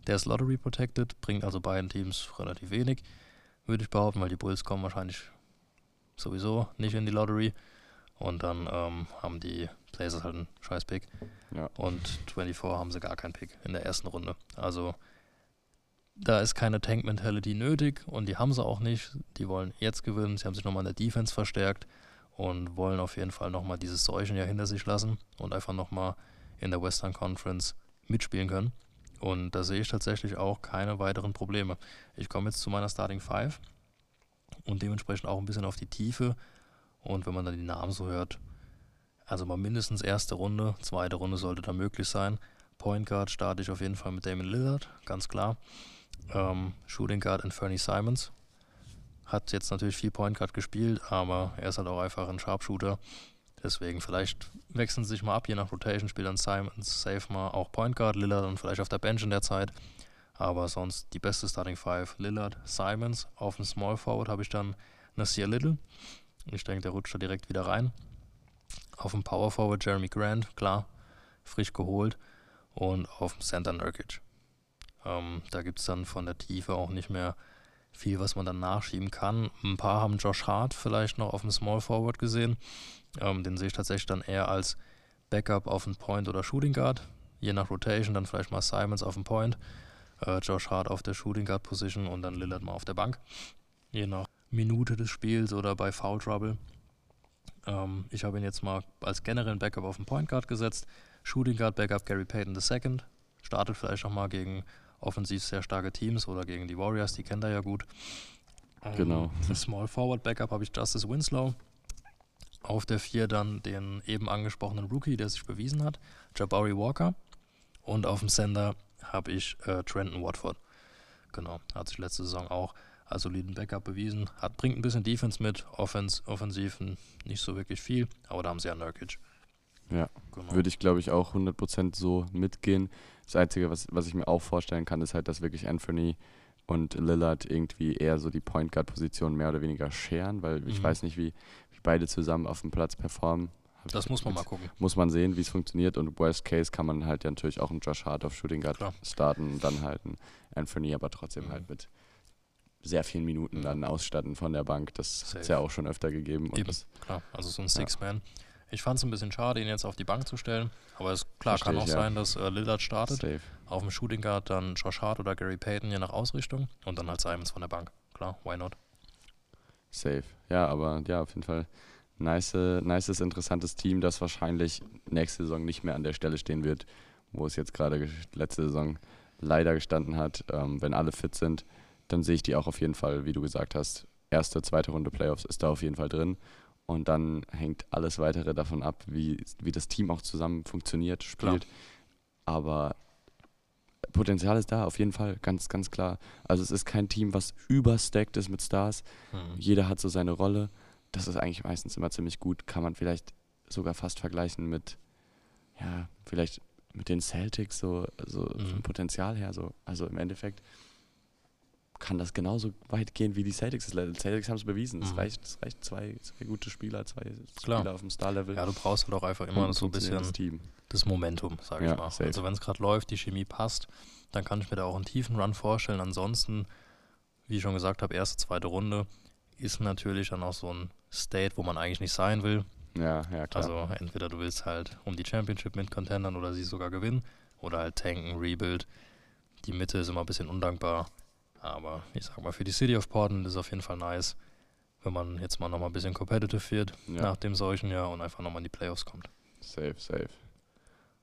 Der ist Lottery protected, bringt also beiden Teams relativ wenig, würde ich behaupten, weil die Bulls kommen wahrscheinlich sowieso nicht in die Lottery. Und dann ähm, haben die Blazers halt einen scheiß Pick. Ja. Und 24 haben sie gar keinen Pick in der ersten Runde. Also da ist keine Tank-Mentality nötig und die haben sie auch nicht. Die wollen jetzt gewinnen. Sie haben sich nochmal in der Defense verstärkt und wollen auf jeden Fall nochmal dieses Seuchen ja hinter sich lassen und einfach nochmal in der Western Conference mitspielen können. Und da sehe ich tatsächlich auch keine weiteren Probleme. Ich komme jetzt zu meiner Starting Five und dementsprechend auch ein bisschen auf die Tiefe. Und wenn man dann die Namen so hört, also mal mindestens erste Runde, zweite Runde sollte da möglich sein. Point Guard starte ich auf jeden Fall mit Damon Lillard, ganz klar. Ähm, Shooting Guard Anthony Simons. Hat jetzt natürlich viel Point Guard gespielt, aber er ist halt auch einfach ein Sharpshooter. Deswegen vielleicht wechseln sie sich mal ab, je nach Rotation spielt dann Simons safe mal auch Point Guard, Lillard und vielleicht auf der Bench in der Zeit. Aber sonst die beste Starting Five, Lillard, Simons. Auf dem Small Forward habe ich dann Nasir Little. Ich denke, der rutscht da direkt wieder rein. Auf dem Power Forward Jeremy Grant, klar, frisch geholt. Und auf dem Center Nurkic. Ähm, da gibt es dann von der Tiefe auch nicht mehr viel, was man dann nachschieben kann. Ein paar haben Josh Hart vielleicht noch auf dem Small Forward gesehen. Ähm, den sehe ich tatsächlich dann eher als Backup auf dem Point oder Shooting Guard. Je nach Rotation dann vielleicht mal Simons auf dem Point, äh, Josh Hart auf der Shooting Guard Position und dann Lillard mal auf der Bank. Je nach Minute des Spiels oder bei Foul Trouble. Ähm, ich habe ihn jetzt mal als generellen Backup auf den Point Guard gesetzt. Shooting Guard Backup Gary Payton II. Startet vielleicht nochmal gegen offensiv sehr starke Teams oder gegen die Warriors, die kennt er ja gut. Ähm, Genau. Small Forward Backup habe ich Justice Winslow. Auf der 4 dann den eben angesprochenen Rookie, der sich bewiesen hat, Jabari Walker. Und auf dem Sender habe ich äh, Trenton Watford. Genau, hat sich letzte Saison auch als soliden Backup bewiesen. Hat, bringt ein bisschen Defense mit, Offens, offensiv nicht so wirklich viel, aber da haben sie ja Nurkic. Ja, Genau. würde ich glaube ich auch 100% so mitgehen. Das Einzige, was, was ich mir auch vorstellen kann, ist halt, dass wirklich Anthony und Lillard irgendwie eher so die Point Guard Position mehr oder weniger scheren, weil ich Mhm. weiß nicht, wie, wie beide zusammen auf dem Platz performen. Das ich- muss man mal gucken. Muss man sehen, wie es funktioniert und Worst Case kann man halt ja natürlich auch einen Josh Hart auf Shooting Guard Klar. starten und dann halt einen Anthony, aber trotzdem Mhm. halt mit sehr vielen Minuten Mhm. dann ausstatten von der Bank. Das hat es ja auch schon öfter gegeben. Eben. das, Klar, also so ein Ja. Ich fand es ein bisschen schade, ihn jetzt auf die Bank zu stellen. Aber es klar Versteh kann auch ich, ja. sein, dass äh, Lillard startet. safe. Auf dem Shooting Guard dann Josh Hart oder Gary Payton, je nach Ausrichtung. Und dann halt Simons von der Bank. Klar, why not? Safe. Ja, aber ja, auf jeden Fall nice, nices, interessantes Team, das wahrscheinlich nächste Saison nicht mehr an der Stelle stehen wird, wo es jetzt gerade letzte Saison leider gestanden hat. Ähm, wenn alle fit sind, dann sehe ich die auch auf jeden Fall, wie du gesagt hast. Erste, zweite Runde Playoffs ist da auf jeden Fall drin. Und dann hängt alles weitere davon ab, wie, wie das Team auch zusammen funktioniert, Klar. spielt. Aber Potenzial ist da, auf jeden Fall, ganz, ganz klar. Also es ist kein Team, was überstacked ist mit Stars. Hm. Jeder hat so seine Rolle. Das ist eigentlich meistens immer ziemlich gut. Kann man vielleicht sogar fast vergleichen mit, ja, vielleicht mit den Celtics, so, so Mhm. vom Potenzial her. So. Also im Endeffekt kann das genauso weit gehen wie die Celtics. Die Celtics haben es bewiesen. Es Mhm. reicht, es reicht zwei, zwei gute Spieler, zwei Klar. Spieler auf dem Star-Level. Ja, du brauchst halt auch einfach immer so ein bisschen Team. das Momentum, sag Ja, ich mal. safe. Also wenn es gerade läuft, die Chemie passt, dann kann ich mir da auch einen tiefen Run vorstellen. Ansonsten, wie ich schon gesagt habe, erste, zweite Runde ist natürlich dann auch so ein State, wo man eigentlich nicht sein will. Ja, ja, klar. Also entweder du willst halt um die Championship mit Contendern oder sie sogar gewinnen oder halt tanken, Rebuild. Die Mitte ist immer ein bisschen undankbar. Aber ich sag mal, für die City of Portland ist es auf jeden Fall nice, wenn man jetzt mal nochmal ein bisschen competitive wird ja. nach dem solchen Jahr und einfach nochmal in die Playoffs kommt. Safe, safe.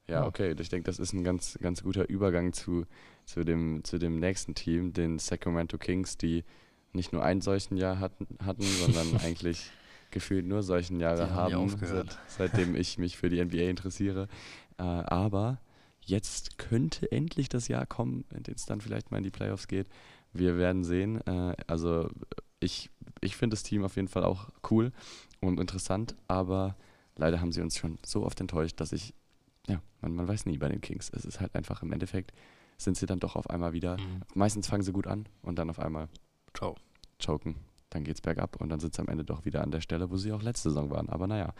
Ja, okay. Ich denke, das ist ein ganz, ganz guter Übergang zu, zu, dem, zu dem nächsten Team, den Sacramento Kings, die nicht nur ein solchen Jahr hatten, hatten sondern eigentlich gefühlt nur solchen Jahre Die haben haben, seit, seitdem ich mich für die NBA interessiere. Äh, aber jetzt könnte endlich das Jahr kommen, in dem es dann vielleicht mal in die Playoffs geht. Wir werden sehen. Äh, also ich, ich finde das Team auf jeden Fall auch cool und interessant, aber leider haben sie uns schon so oft enttäuscht, dass ich, ja, man, man weiß nie bei den Kings. Es ist halt einfach im Endeffekt, sind sie dann doch auf einmal wieder, Mhm. meistens fangen sie gut an und dann auf einmal Ciao. choken. Dann geht's bergab und dann sind sie am Ende doch wieder an der Stelle, wo sie auch letzte Saison waren. Aber naja,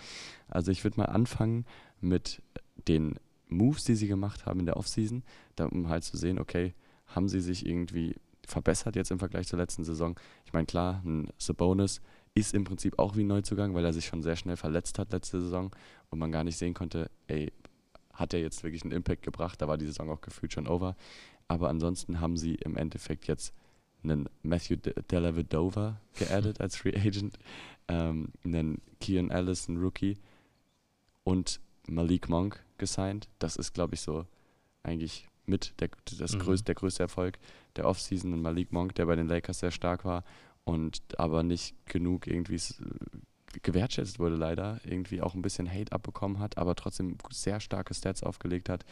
also ich würde mal anfangen mit den Moves, die sie gemacht haben in der Offseason, da, um halt zu sehen, okay, haben sie sich irgendwie verbessert jetzt im Vergleich zur letzten Saison. Ich meine, klar, ein Sabonis ist im Prinzip auch wie ein Neuzugang, weil er sich schon sehr schnell verletzt hat letzte Saison und man gar nicht sehen konnte, ey, hat er jetzt wirklich einen Impact gebracht? Da war die Saison auch gefühlt schon over. Aber ansonsten haben sie im Endeffekt jetzt einen Matthew Dellavedova geaddet als Free Agent, ähm, einen Kian Ellis, einen Rookie und Malik Monk gesigned. Das ist, glaube ich, so eigentlich mit der, das Mhm. größte, der größte Erfolg der Offseason. Und Malik Monk, der bei den Lakers sehr stark war und aber nicht genug irgendwie s- gewertschätzt wurde leider, irgendwie auch ein bisschen Hate abbekommen hat, aber trotzdem sehr starke Stats aufgelegt hat.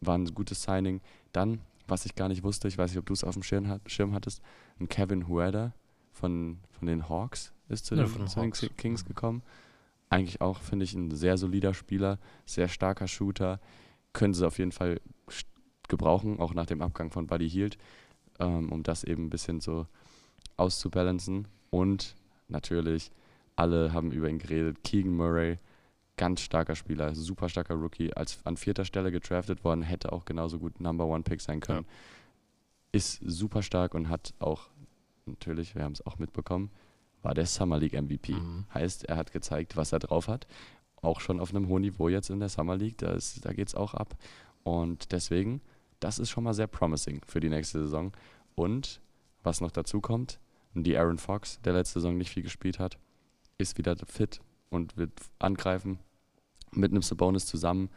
War ein gutes Signing. Dann, was ich gar nicht wusste, ich weiß nicht, ob du es auf dem Schirm, hat- Schirm hattest, ein Kevin Huerta von, von den Hawks ist zu Ja, den, zu den. Kings gekommen. Eigentlich auch, finde ich, ein sehr solider Spieler, sehr starker Shooter. Können sie auf jeden Fall gebrauchen, auch nach dem Abgang von Buddy Hield, ähm, um das eben ein bisschen so auszubalancen. Und natürlich, alle haben über ihn geredet. Keegan Murray, ganz starker Spieler, super starker Rookie, als an vierter Stelle gedraftet worden, hätte auch genauso gut Number One Pick sein können. Ist super stark und hat auch, natürlich, wir haben es auch mitbekommen, war der Summer League MVP. Mhm. Heißt, er hat gezeigt, was er drauf hat. Auch schon auf einem hohen Niveau jetzt in der Summer League. Da, ist- da geht es auch ab. Und deswegen, das ist schon mal sehr promising für die nächste Saison. Und was noch dazu kommt, die Aaron Fox, der letzte Saison nicht viel gespielt hat, ist wieder fit und wird angreifen mit einem Sabonis zusammen.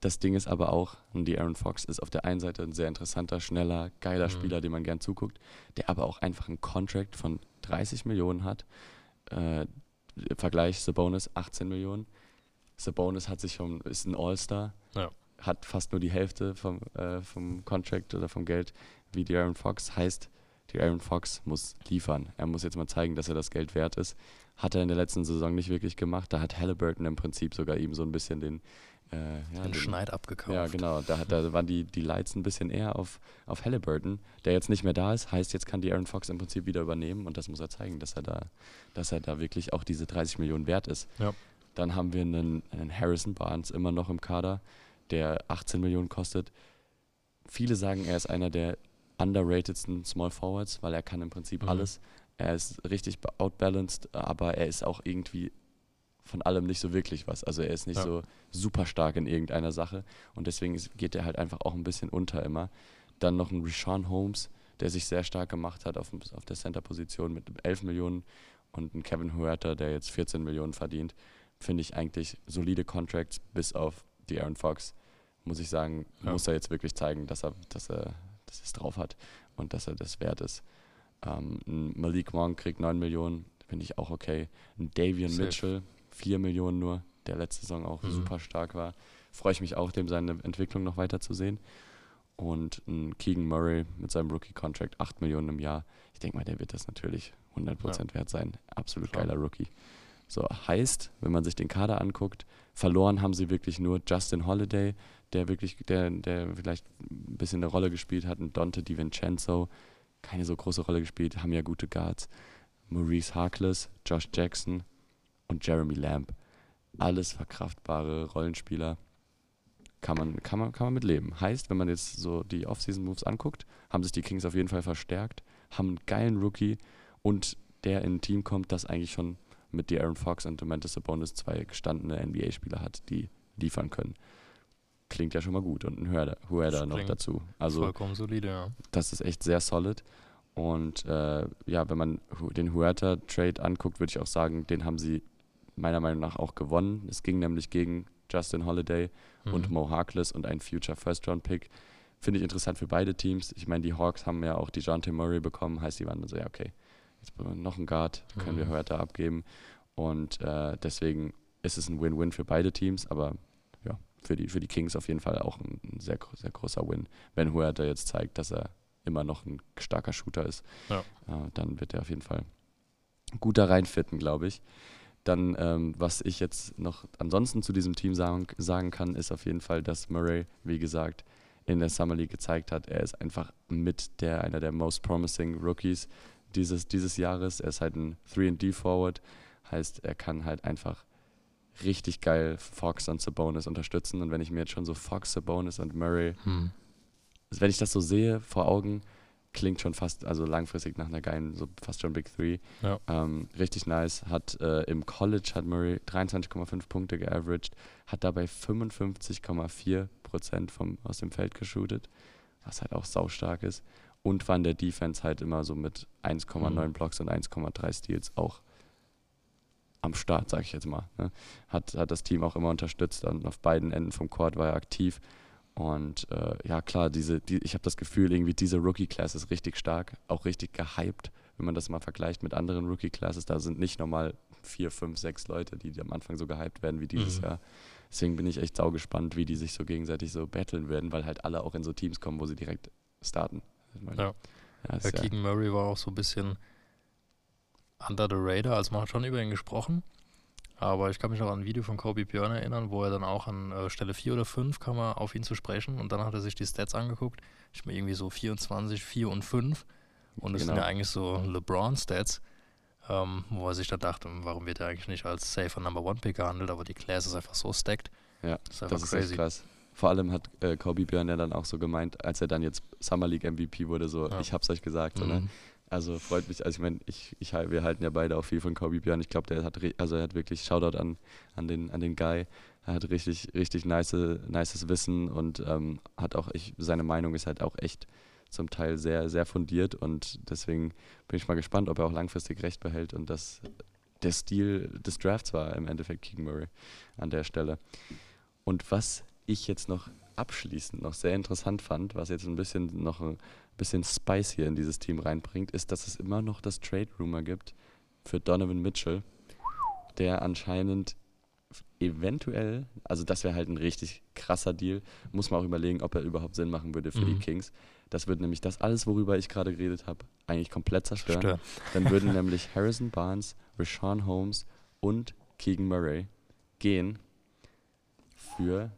Das Ding ist aber auch, die Aaron Fox ist auf der einen Seite ein sehr interessanter, schneller, geiler Mhm. Spieler, dem man gern zuguckt, der aber auch einfach einen Contract von 30 Millionen hat. Äh, Vergleich Sabonis 18 Millionen. Sabonis hat sich schon, ist ein All-Star, Ja. Hat fast nur die Hälfte vom, äh, vom Contract oder vom Geld wie die Aaron Fox. Heißt, die Aaron Fox muss liefern. Er muss jetzt mal zeigen, dass er das Geld wert ist. Hat er in der letzten Saison nicht wirklich gemacht. Da hat Halliburton im Prinzip sogar ihm so ein bisschen den, äh, ja, Den den, Schneid abgekauft. ja, genau. Da, hat, da waren die, die Lights ein bisschen eher auf, auf Halliburton, der jetzt nicht mehr da ist. Heißt, jetzt kann die Aaron Fox im Prinzip wieder übernehmen und das muss er zeigen, dass er da, dass er da wirklich auch diese 30 Millionen wert ist. Ja. Dann haben wir einen, einen Harrison Barnes immer noch im Kader, der 18 Millionen kostet. Viele sagen, er ist einer der underratedsten Small Forwards, weil er kann im Prinzip Mhm. alles. Er ist richtig outbalanced, aber er ist auch irgendwie von allem nicht so wirklich was. Also er ist nicht Ja. so super stark in irgendeiner Sache und deswegen ist, geht er halt einfach auch ein bisschen unter immer. Dann noch ein Rashawn Holmes, der sich sehr stark gemacht hat auf, auf der Center-Position mit 11 Millionen und ein Kevin Huerta, der jetzt 14 Millionen verdient. Finde ich eigentlich solide Contracts, bis auf die Aaron Fox. Muss ich sagen, Ja. muss er jetzt wirklich zeigen, dass er, dass er dass er es drauf hat und dass er das wert ist. Ähm, Malik Monk kriegt 9 Millionen, finde ich auch okay. Ein Davian Safe. Mitchell, 4 Millionen nur, der letzte Saison auch Mhm. super stark war. Freue ich mich auch, dem seine Entwicklung noch weiter zu sehen. Und ein Keegan Murray mit seinem Rookie-Contract, 8 Millionen im Jahr. Ich denke mal, der wird das natürlich 100% wert sein. Absolut Klar. geiler Rookie. So, heißt, wenn man sich den Kader anguckt, verloren haben sie wirklich nur Justin Holiday, der wirklich, der, der vielleicht ein bisschen eine Rolle gespielt hat, und Dante DiVincenzo, keine so große Rolle gespielt, haben ja gute Guards. Maurice Harkless, Josh Jackson und Jeremy Lamb. Alles verkraftbare Rollenspieler. Kann man, kann, man, kann man mit. Heißt, wenn man jetzt so die Off-Season-Moves anguckt, haben sich die Kings auf jeden Fall verstärkt, haben einen geilen Rookie und der in ein Team kommt, das eigentlich schon mit De'Aaron Fox und Domantas Sabonis zwei gestandene NBA-Spieler hat, die liefern können. Klingt ja schon mal gut. Und ein Das noch dazu. Also Vollkommen solide, ja. das ist echt sehr solid. Und äh, ja, wenn man den Huerta-Trade anguckt, würde ich auch sagen, den haben sie meiner Meinung nach auch gewonnen. Es ging nämlich gegen Justin Holiday und Mhm. Mo Harkless und ein Future First-Round-Pick. Finde ich interessant für beide Teams. Ich meine, die Hawks haben ja auch die Jonte Murray bekommen, heißt, die waren dann so, ja, okay, jetzt brauchen wir noch einen Guard, können wir Mhm. Huerta abgeben. Und äh, deswegen ist es ein Win-Win für beide Teams, aber ja, für die, für die Kings auf jeden Fall auch ein, ein sehr, sehr großer Win. Wenn Huerta jetzt zeigt, dass er immer noch ein starker Shooter ist, Ja. äh, dann wird er auf jeden Fall gut da reinfitten, glaube ich. Dann, ähm, was ich jetzt noch ansonsten zu diesem Team sagen, sagen kann, ist auf jeden Fall, dass Murray, wie gesagt, in der Summer League gezeigt hat, er ist einfach mit der einer der most promising Rookies dieses, dieses Jahres. Er ist halt ein 3D-Forward, heißt, er kann halt einfach richtig geil Fox und Sabonis unterstützen. Und wenn ich mir jetzt schon so Fox, Sabonis und Murray Hm. wenn ich das so sehe vor Augen, klingt schon fast, also langfristig nach einer geilen, so fast schon Big Three. Ja. Ähm, richtig nice. Hat äh, im College hat Murray 23,5 Punkte geaveraged, hat dabei 55,4 Prozent vom, aus dem Feld geshootet, was halt auch saustark ist. Und war in der Defense halt immer so mit 1,9 Mhm. Blocks und 1,3 Steals auch am Start, sag ich jetzt mal. Ne? Hat, hat das Team auch immer unterstützt und auf beiden Enden vom Court war er aktiv. Und äh, ja, klar, diese, die, ich habe das Gefühl, irgendwie diese Rookie-Class ist richtig stark, auch richtig gehypt, wenn man das mal vergleicht mit anderen Rookie-Classes. Da sind nicht normal vier, fünf, sechs Leute, die am Anfang so gehypt werden wie dieses Mhm. Jahr. Deswegen bin ich echt saugespannt, wie die sich so gegenseitig so battlen werden, weil halt alle auch in so Teams kommen, wo sie direkt starten. Ich meine, Ja. ja, Ja, Keegan Murray war auch so ein bisschen under the radar, also man hat schon über ihn gesprochen. Aber ich kann mich noch an ein Video von Kobe Björn erinnern, wo er dann auch an äh, Stelle 4 oder 5 kam er auf ihn zu sprechen und dann hat er sich die Stats angeguckt. Ich mir irgendwie so 24, 4 und 5. Und das sind Genau. ja eigentlich so LeBron-Stats, ähm, wo er sich dann dachte, warum wird er eigentlich nicht als safer Number One Pick gehandelt, aber die Class ist einfach so stacked. Ja, Das ist einfach das ist krass. Vor allem hat äh, Kobe Björn ja dann auch so gemeint, als er dann jetzt Summer League MVP wurde, so, Ja. ich hab's euch gesagt, so, ne? Mhm. Also freut mich, also ich meine, ich, ich, wir halten ja beide auch viel von Kobe Björn. Ich glaube, der hat, also er hat wirklich Shoutout an, an, den, an den Guy. Er hat richtig, richtig nice, nices Wissen und ähm, hat auch, ich, seine Meinung ist halt auch echt zum Teil sehr, sehr fundiert und deswegen bin ich mal gespannt, ob er auch langfristig recht behält und dass der Stil des Drafts war im Endeffekt Keegan Murray an der Stelle. Und was ich jetzt noch abschließend noch sehr interessant fand, was jetzt ein bisschen noch ein bisschen Spice hier in dieses Team reinbringt, ist, dass es immer noch das Trade Rumor gibt für Donovan Mitchell, der anscheinend eventuell, also das wäre halt ein richtig krasser Deal, muss man auch überlegen, ob er überhaupt Sinn machen würde für die Mhm. Kings. Das würde nämlich das alles, worüber ich gerade geredet habe, eigentlich komplett zerstören. Stören. Dann würden nämlich Harrison Barnes, Rashawn Holmes und Keegan Murray gehen für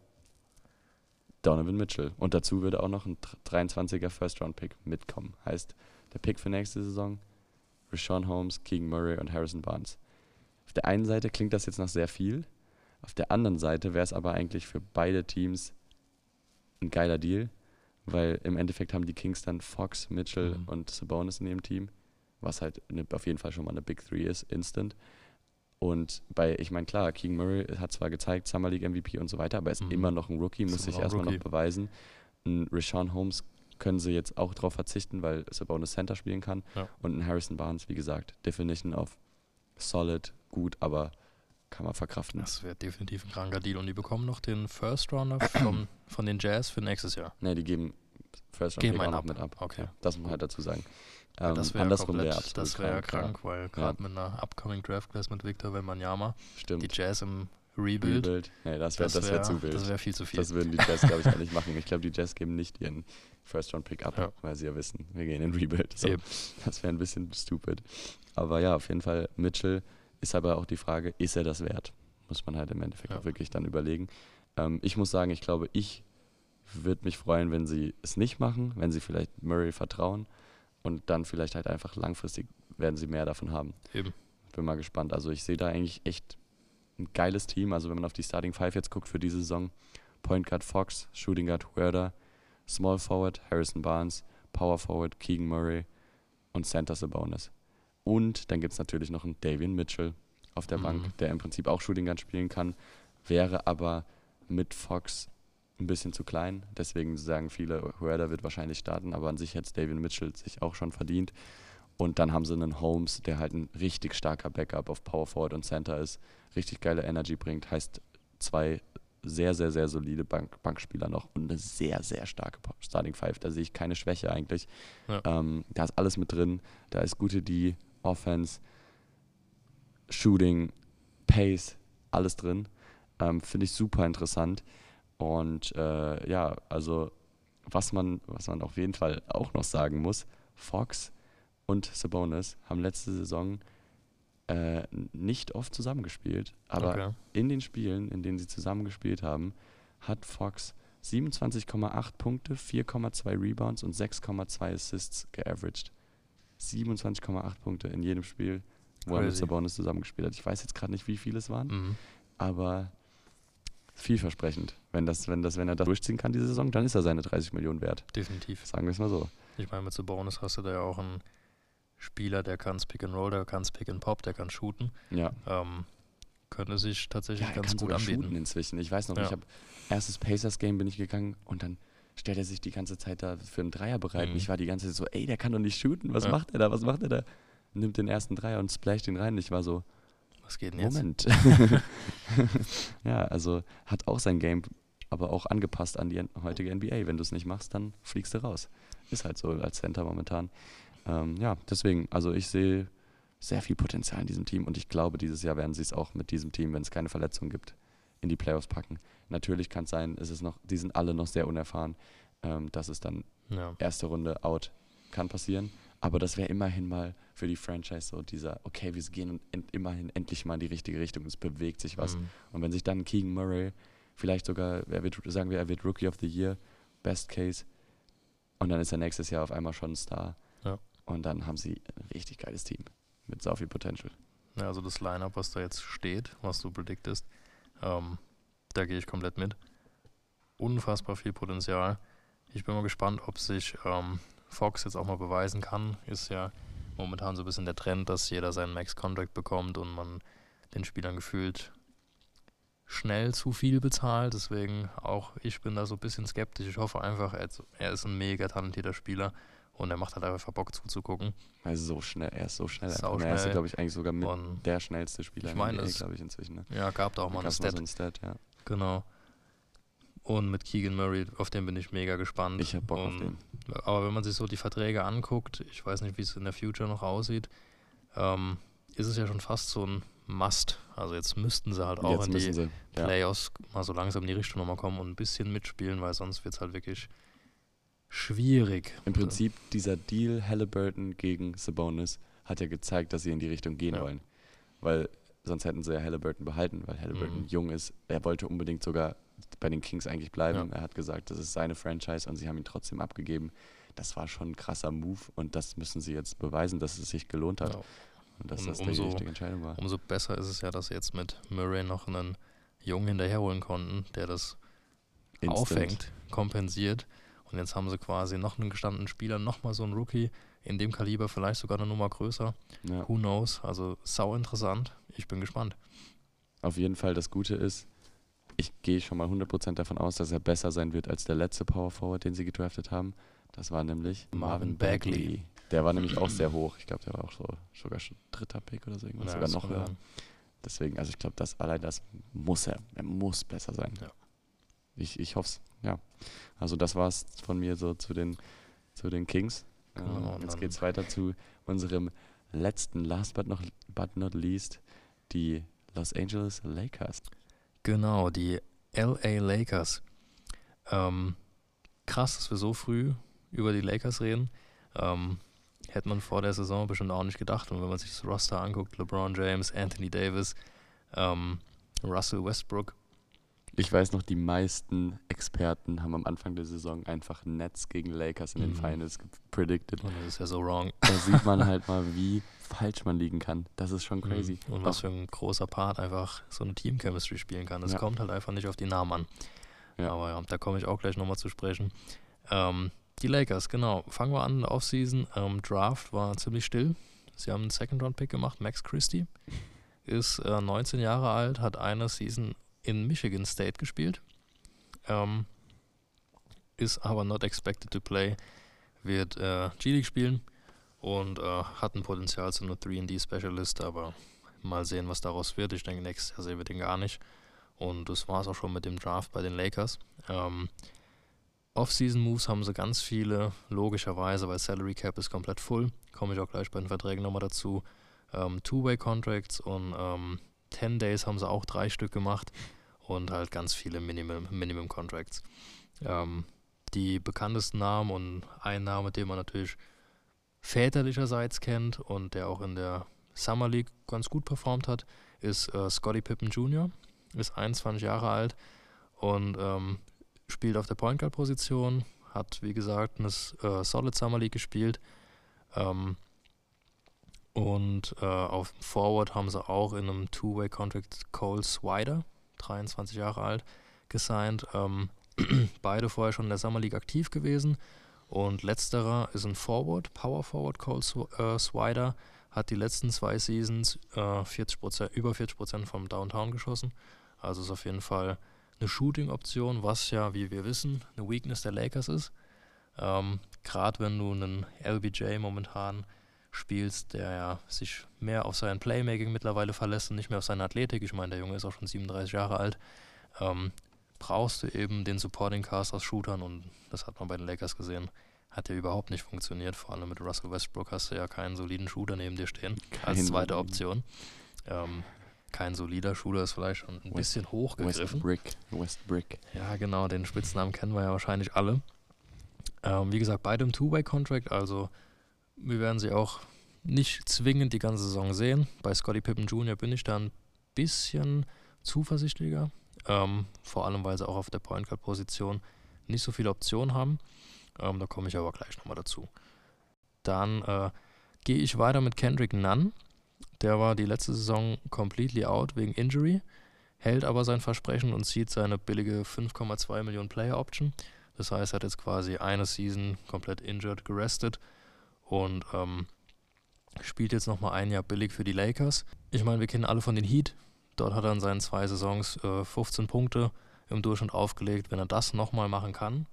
Donovan Mitchell. Und dazu würde auch noch ein 23er First-Round-Pick mitkommen. Heißt, der Pick für nächste Saison, Rashawn Holmes, Keegan Murray und Harrison Barnes. Auf der einen Seite klingt das jetzt nach sehr viel. Auf der anderen Seite wäre es aber eigentlich für beide Teams ein geiler Deal, weil im Endeffekt haben die Kings dann Fox, Mitchell Mhm. und Sabonis in ihrem Team, was halt eine, auf jeden Fall schon mal eine Big Three ist, instant. Und bei, ich meine, klar, Keegan Murray hat zwar gezeigt, Summer League MVP und so weiter, aber er ist Mhm. immer noch ein Rookie, muss sich erstmal noch beweisen. Ein Rashawn Holmes können sie jetzt auch drauf verzichten, weil Sabonis Center spielen kann. Ja. Und ein Harrison Barnes, wie gesagt, Definition of solid, gut, aber kann man verkraften. Das wäre definitiv ein kranker Deal. Und die bekommen noch den First Rounder vom, von den Jazz für nächstes Jahr. Ne, die geben First Round Geben auch noch mit ab. Okay. Ja, das muss man halt dazu sagen. Ja, Ähm, das wäre wäre komplett, absolut das wäre krank, krank, weil gerade mit einer upcoming Draft Class mit Victor Wembanyama, Ja, stimmt. die Jazz im Rebuild, Rebuild. Nee, das wäre wär wäre zu wild. das wär viel zu viel. Das würden die Jazz, glaube ich, auch nicht machen. Ich glaube, die Jazz geben nicht ihren First-Round-Pick ab, Ja. weil sie ja wissen, wir gehen in Rebuild. So, das wäre ein bisschen stupid. Aber ja, auf jeden Fall, Mitchell ist aber auch die Frage, ist er das wert? Muss man halt im Endeffekt Ja. auch wirklich dann überlegen. Ähm, ich muss sagen, ich glaube, ich würde mich freuen, wenn sie es nicht machen, wenn sie vielleicht Murray vertrauen und dann vielleicht halt einfach langfristig werden sie mehr davon haben. Eben. Bin mal gespannt. Also ich sehe da eigentlich echt ein geiles Team. Also wenn man auf die Starting Five jetzt guckt für diese Saison, Point Guard Fox, Shooting Guard Huerta, Small Forward Harrison Barnes, Power Forward Keegan Murray und Center Sabonis. Und dann gibt es natürlich noch einen Davian Mitchell auf der Mhm. Bank, der im Prinzip auch Shooting Guard spielen kann, wäre aber mit Fox ein bisschen zu klein. Deswegen sagen viele, Huerta wird wahrscheinlich starten, aber an sich hätte Davian Mitchell sich auch schon verdient. Und dann haben sie einen Holmes, der halt ein richtig starker Backup auf Power Forward und Center ist, richtig geile Energy bringt, heißt zwei sehr, sehr, sehr solide Bank Bankspieler noch und eine sehr, sehr starke Starting Five. Da sehe ich keine Schwäche eigentlich. Ja. Ähm, da ist alles mit drin. Da ist gute D, Offense, Shooting, Pace, alles drin. Ähm, Finde ich super interessant. Und äh, ja, also was man, was man auf jeden Fall auch noch sagen muss, Fox und Sabonis haben letzte Saison äh, nicht oft zusammengespielt, aber okay. in den Spielen, in denen sie zusammengespielt haben, hat Fox 27,8 Punkte, 4,2 Rebounds und 6,2 Assists geaveraged. 27,8 Punkte in jedem Spiel, wo er mit Crazy. Sabonis zusammengespielt hat. Ich weiß jetzt gerade nicht, wie viele es waren, Mhm. aber vielversprechend. Wenn, das, wenn, das, wenn er das durchziehen kann, diese Saison, dann ist er seine 30 Millionen wert. Definitiv. Sagen wir es mal so. Ich meine, mit so Bonus hast du da ja auch einen Spieler, der kann Pick and Roll, der kann Pick and Pop, der kann shooten. Ja. Ähm, könnte sich tatsächlich Ja, ganz gut anbieten. inzwischen. Ich weiß noch, Ja. ich habe erstes Pacers-Game bin ich gegangen und dann stellt er sich die ganze Zeit da für einen Dreier bereit. Mhm. Und ich war die ganze Zeit so, ey, der kann doch nicht shooten. Was Ja. macht er da? Was macht er da? Nimmt den ersten Dreier und splasht ihn rein. Ich war so, Was geht denn jetzt? Moment. ja, also hat auch sein Game, aber auch angepasst an die heutige NBA. Wenn du es nicht machst, dann fliegst du raus. Ist halt so als Center momentan. Ähm, ja, deswegen, also ich sehe sehr viel Potenzial in diesem Team und ich glaube, dieses Jahr werden sie es auch mit diesem Team, wenn es keine Verletzungen gibt, in die Playoffs packen. Natürlich kann es sein, es ist noch, die sind alle noch sehr unerfahren, ähm, dass es dann Ja. erste Runde out kann passieren. Aber das wäre immerhin mal für die Franchise so dieser, okay, wir gehen en immerhin endlich mal in die richtige Richtung, es bewegt sich was. Mhm. Und wenn sich dann Keegan Murray vielleicht sogar, er wird, sagen wir, er wird Rookie of the Year, Best Case, und dann ist er nächstes Jahr auf einmal schon ein Star. Ja. Und dann haben sie ein richtig geiles Team mit so viel Potential. Ja, also das Line-Up, was da jetzt steht, was du prediktest, ähm, da gehe ich komplett mit. Unfassbar viel Potenzial. Ich bin mal gespannt, ob sich ähm, Fox jetzt auch mal beweisen kann. Ist ja momentan so ein bisschen der Trend, dass jeder seinen Max-Contract bekommt und man den Spielern gefühlt schnell zu viel bezahlt. Deswegen auch ich bin da so ein bisschen skeptisch. Ich hoffe einfach, er ist- er ist ein mega talentierter Spieler und er macht halt einfach Bock zuzugucken. Also so schnell, er ist so schnell. Sau Und Er ist, schnell. glaube ich, eigentlich sogar mit Und der schnellste Spieler Ich meine, glaube ich, inzwischen. Ne? ja, gab da auch mal eine Stat. so ein Stat, ja. Genau. Und mit Keegan Murray, auf den bin ich mega gespannt. Ich habe Bock auf Und- den. Aber wenn man sich so die Verträge anguckt, ich weiß nicht, wie es in der Future noch aussieht, ähm, ist es ja schon fast so ein Must. Also jetzt müssten sie halt auch Jetzt in die sie. Ja. Playoffs mal so langsam in die Richtung nochmal kommen und ein bisschen mitspielen, weil sonst wird es halt wirklich schwierig. Im Prinzip dieser Deal Halliburton gegen Sabonis hat ja gezeigt, dass sie in die Richtung gehen Ja. wollen. Weil sonst hätten sie ja Halliburton behalten, weil Halliburton Mhm. jung ist. Er wollte unbedingt sogar bei den Kings eigentlich bleiben. Ja. Er hat gesagt, das ist seine Franchise und sie haben ihn trotzdem abgegeben. Das war schon ein krasser Move und das müssen sie jetzt beweisen, dass es sich gelohnt hat Ja. und dass Und das die umso- richtige Entscheidung war. Umso besser ist es ja, dass sie jetzt mit Murray noch einen Jungen hinterherholen konnten, der das Instant. auffängt, kompensiert. Und jetzt haben sie quasi noch einen gestandenen Spieler, nochmal so einen Rookie in dem Kaliber, vielleicht sogar eine Nummer größer. Ja. Who knows? Also sau interessant. Ich bin gespannt. Auf jeden Fall das Gute ist, ich gehe schon mal 100% davon aus, dass er besser sein wird als der letzte Power Forward, den sie gedraftet haben. Das war nämlich Marvin Bagley. Der war nämlich auch sehr hoch. Ich glaube, der war auch so sogar schon dritter Pick oder so irgendwas, Ja, sogar noch höher. sein. Deswegen, also ich glaube, das allein das muss er. Er muss besser sein. Ja. Ich, ich hoffe es, ja. Also das war's von mir so zu den, zu den Kings. Genau, ähm, jetzt dann- geht's weiter zu unserem letzten, last but not, but not least, die Los Angeles Lakers. Genau, die LA Lakers. Ähm, krass, dass wir so früh über die Lakers reden. Ähm, hätte man vor der Saison bestimmt auch nicht gedacht. Und wenn man sich das Roster anguckt, LeBron James, Anthony Davis, ähm, Russell Westbrook, Ich weiß noch, die meisten Experten haben am Anfang der Saison einfach Nets gegen Lakers in den Mhm. Finals predicted. und das ist ja so wrong. Da sieht man halt mal, wie falsch man liegen kann. Das ist schon crazy. Mhm. Und was für ein großer Part einfach so eine Team-Chemistry spielen kann. Es Ja. kommt halt einfach nicht auf die Namen an. Ja. Aber ja, da komme ich auch gleich nochmal zu sprechen. Ähm, die Lakers, genau. Fangen wir an in der Offseason. Ähm, Draft war ziemlich still. Sie haben einen Second-Round-Pick gemacht. Max Christie ist äh, 19 Jahre alt, hat eine Season in Michigan State gespielt. Ähm, ist aber not expected to play. Wird äh, G-League spielen und äh, hat ein Potenzial zu einer 3D-Specialist, aber mal sehen, was daraus wird. Ich denke, nächstes Jahr sehen wir den gar nicht. Und das war es auch schon mit dem Draft bei den Lakers. Ähm, Off-Season-Moves haben sie ganz viele, logischerweise, weil Salary Cap ist komplett full. Komme ich auch gleich bei den Verträgen nochmal dazu. Ähm, Two-Way-Contracts und ähm, 10 Days haben sie auch drei Stück gemacht und halt ganz viele Minimum, Minimum Contracts. Ähm, die bekanntesten Namen und ein Name, den man natürlich väterlicherseits kennt und der auch in der Summer League ganz gut performt hat, ist äh, Scottie Pippen Jr., ist 21 Jahre alt und ähm, spielt auf der Point Guard Position, hat wie gesagt eine äh, Solid Summer League gespielt ähm, und äh, auf Forward haben sie auch in einem Two-Way Contract Cole Swider, 23 Jahre alt, gesigned. Ähm, beide vorher schon in der Summer League aktiv gewesen. Und letzterer ist ein Forward, Power Forward Cole äh, Swider, hat die letzten zwei Seasons äh, 40%, über 40% vom Downtown geschossen. Also ist auf jeden Fall eine Shooting-Option, was ja, wie wir wissen, eine Weakness der Lakers ist. Ähm, Gerade wenn du einen LBJ momentan spielst, der ja sich mehr auf sein Playmaking mittlerweile verlässt und nicht mehr auf seine Athletik. Ich meine, der Junge ist auch schon 37 Jahre alt. Ähm, brauchst du eben den Supporting Cast aus Shootern und das hat man bei den Lakers gesehen. Hat ja überhaupt nicht funktioniert. Vor allem mit Russell Westbrook hast du ja keinen soliden Shooter neben dir stehen. Kein als zweite. Option. Ähm, kein solider Shooter ist vielleicht schon ein West- bisschen hochgegriffen. West Brick. West Brick. Ja, genau, den Spitznamen kennen wir ja wahrscheinlich alle. Ähm, wie gesagt, beide im Two-Way-Contract, also wir werden sie auch nicht zwingend die ganze Saison sehen. Bei Scottie Pippen Jr. bin ich da ein bisschen zuversichtlicher, ähm, vor allem weil sie auch auf der Point Guard Position nicht so viele Optionen haben. Ähm, da komme ich aber gleich nochmal dazu. Dann äh, gehe ich weiter mit Kendrick Nunn. Der war die letzte Saison completely out wegen Injury hält aber sein Versprechen und zieht seine billige 5,2 Millionen Player Option. Das heißt, er hat jetzt quasi eine Season komplett injured gerestet und ähm, spielt jetzt nochmal ein Jahr billig für die Lakers. Ich meine, wir kennen alle von den Heat. Dort hat er in seinen zwei Saisons äh, 15 Punkte im Durchschnitt aufgelegt. Wenn er das nochmal machen kann,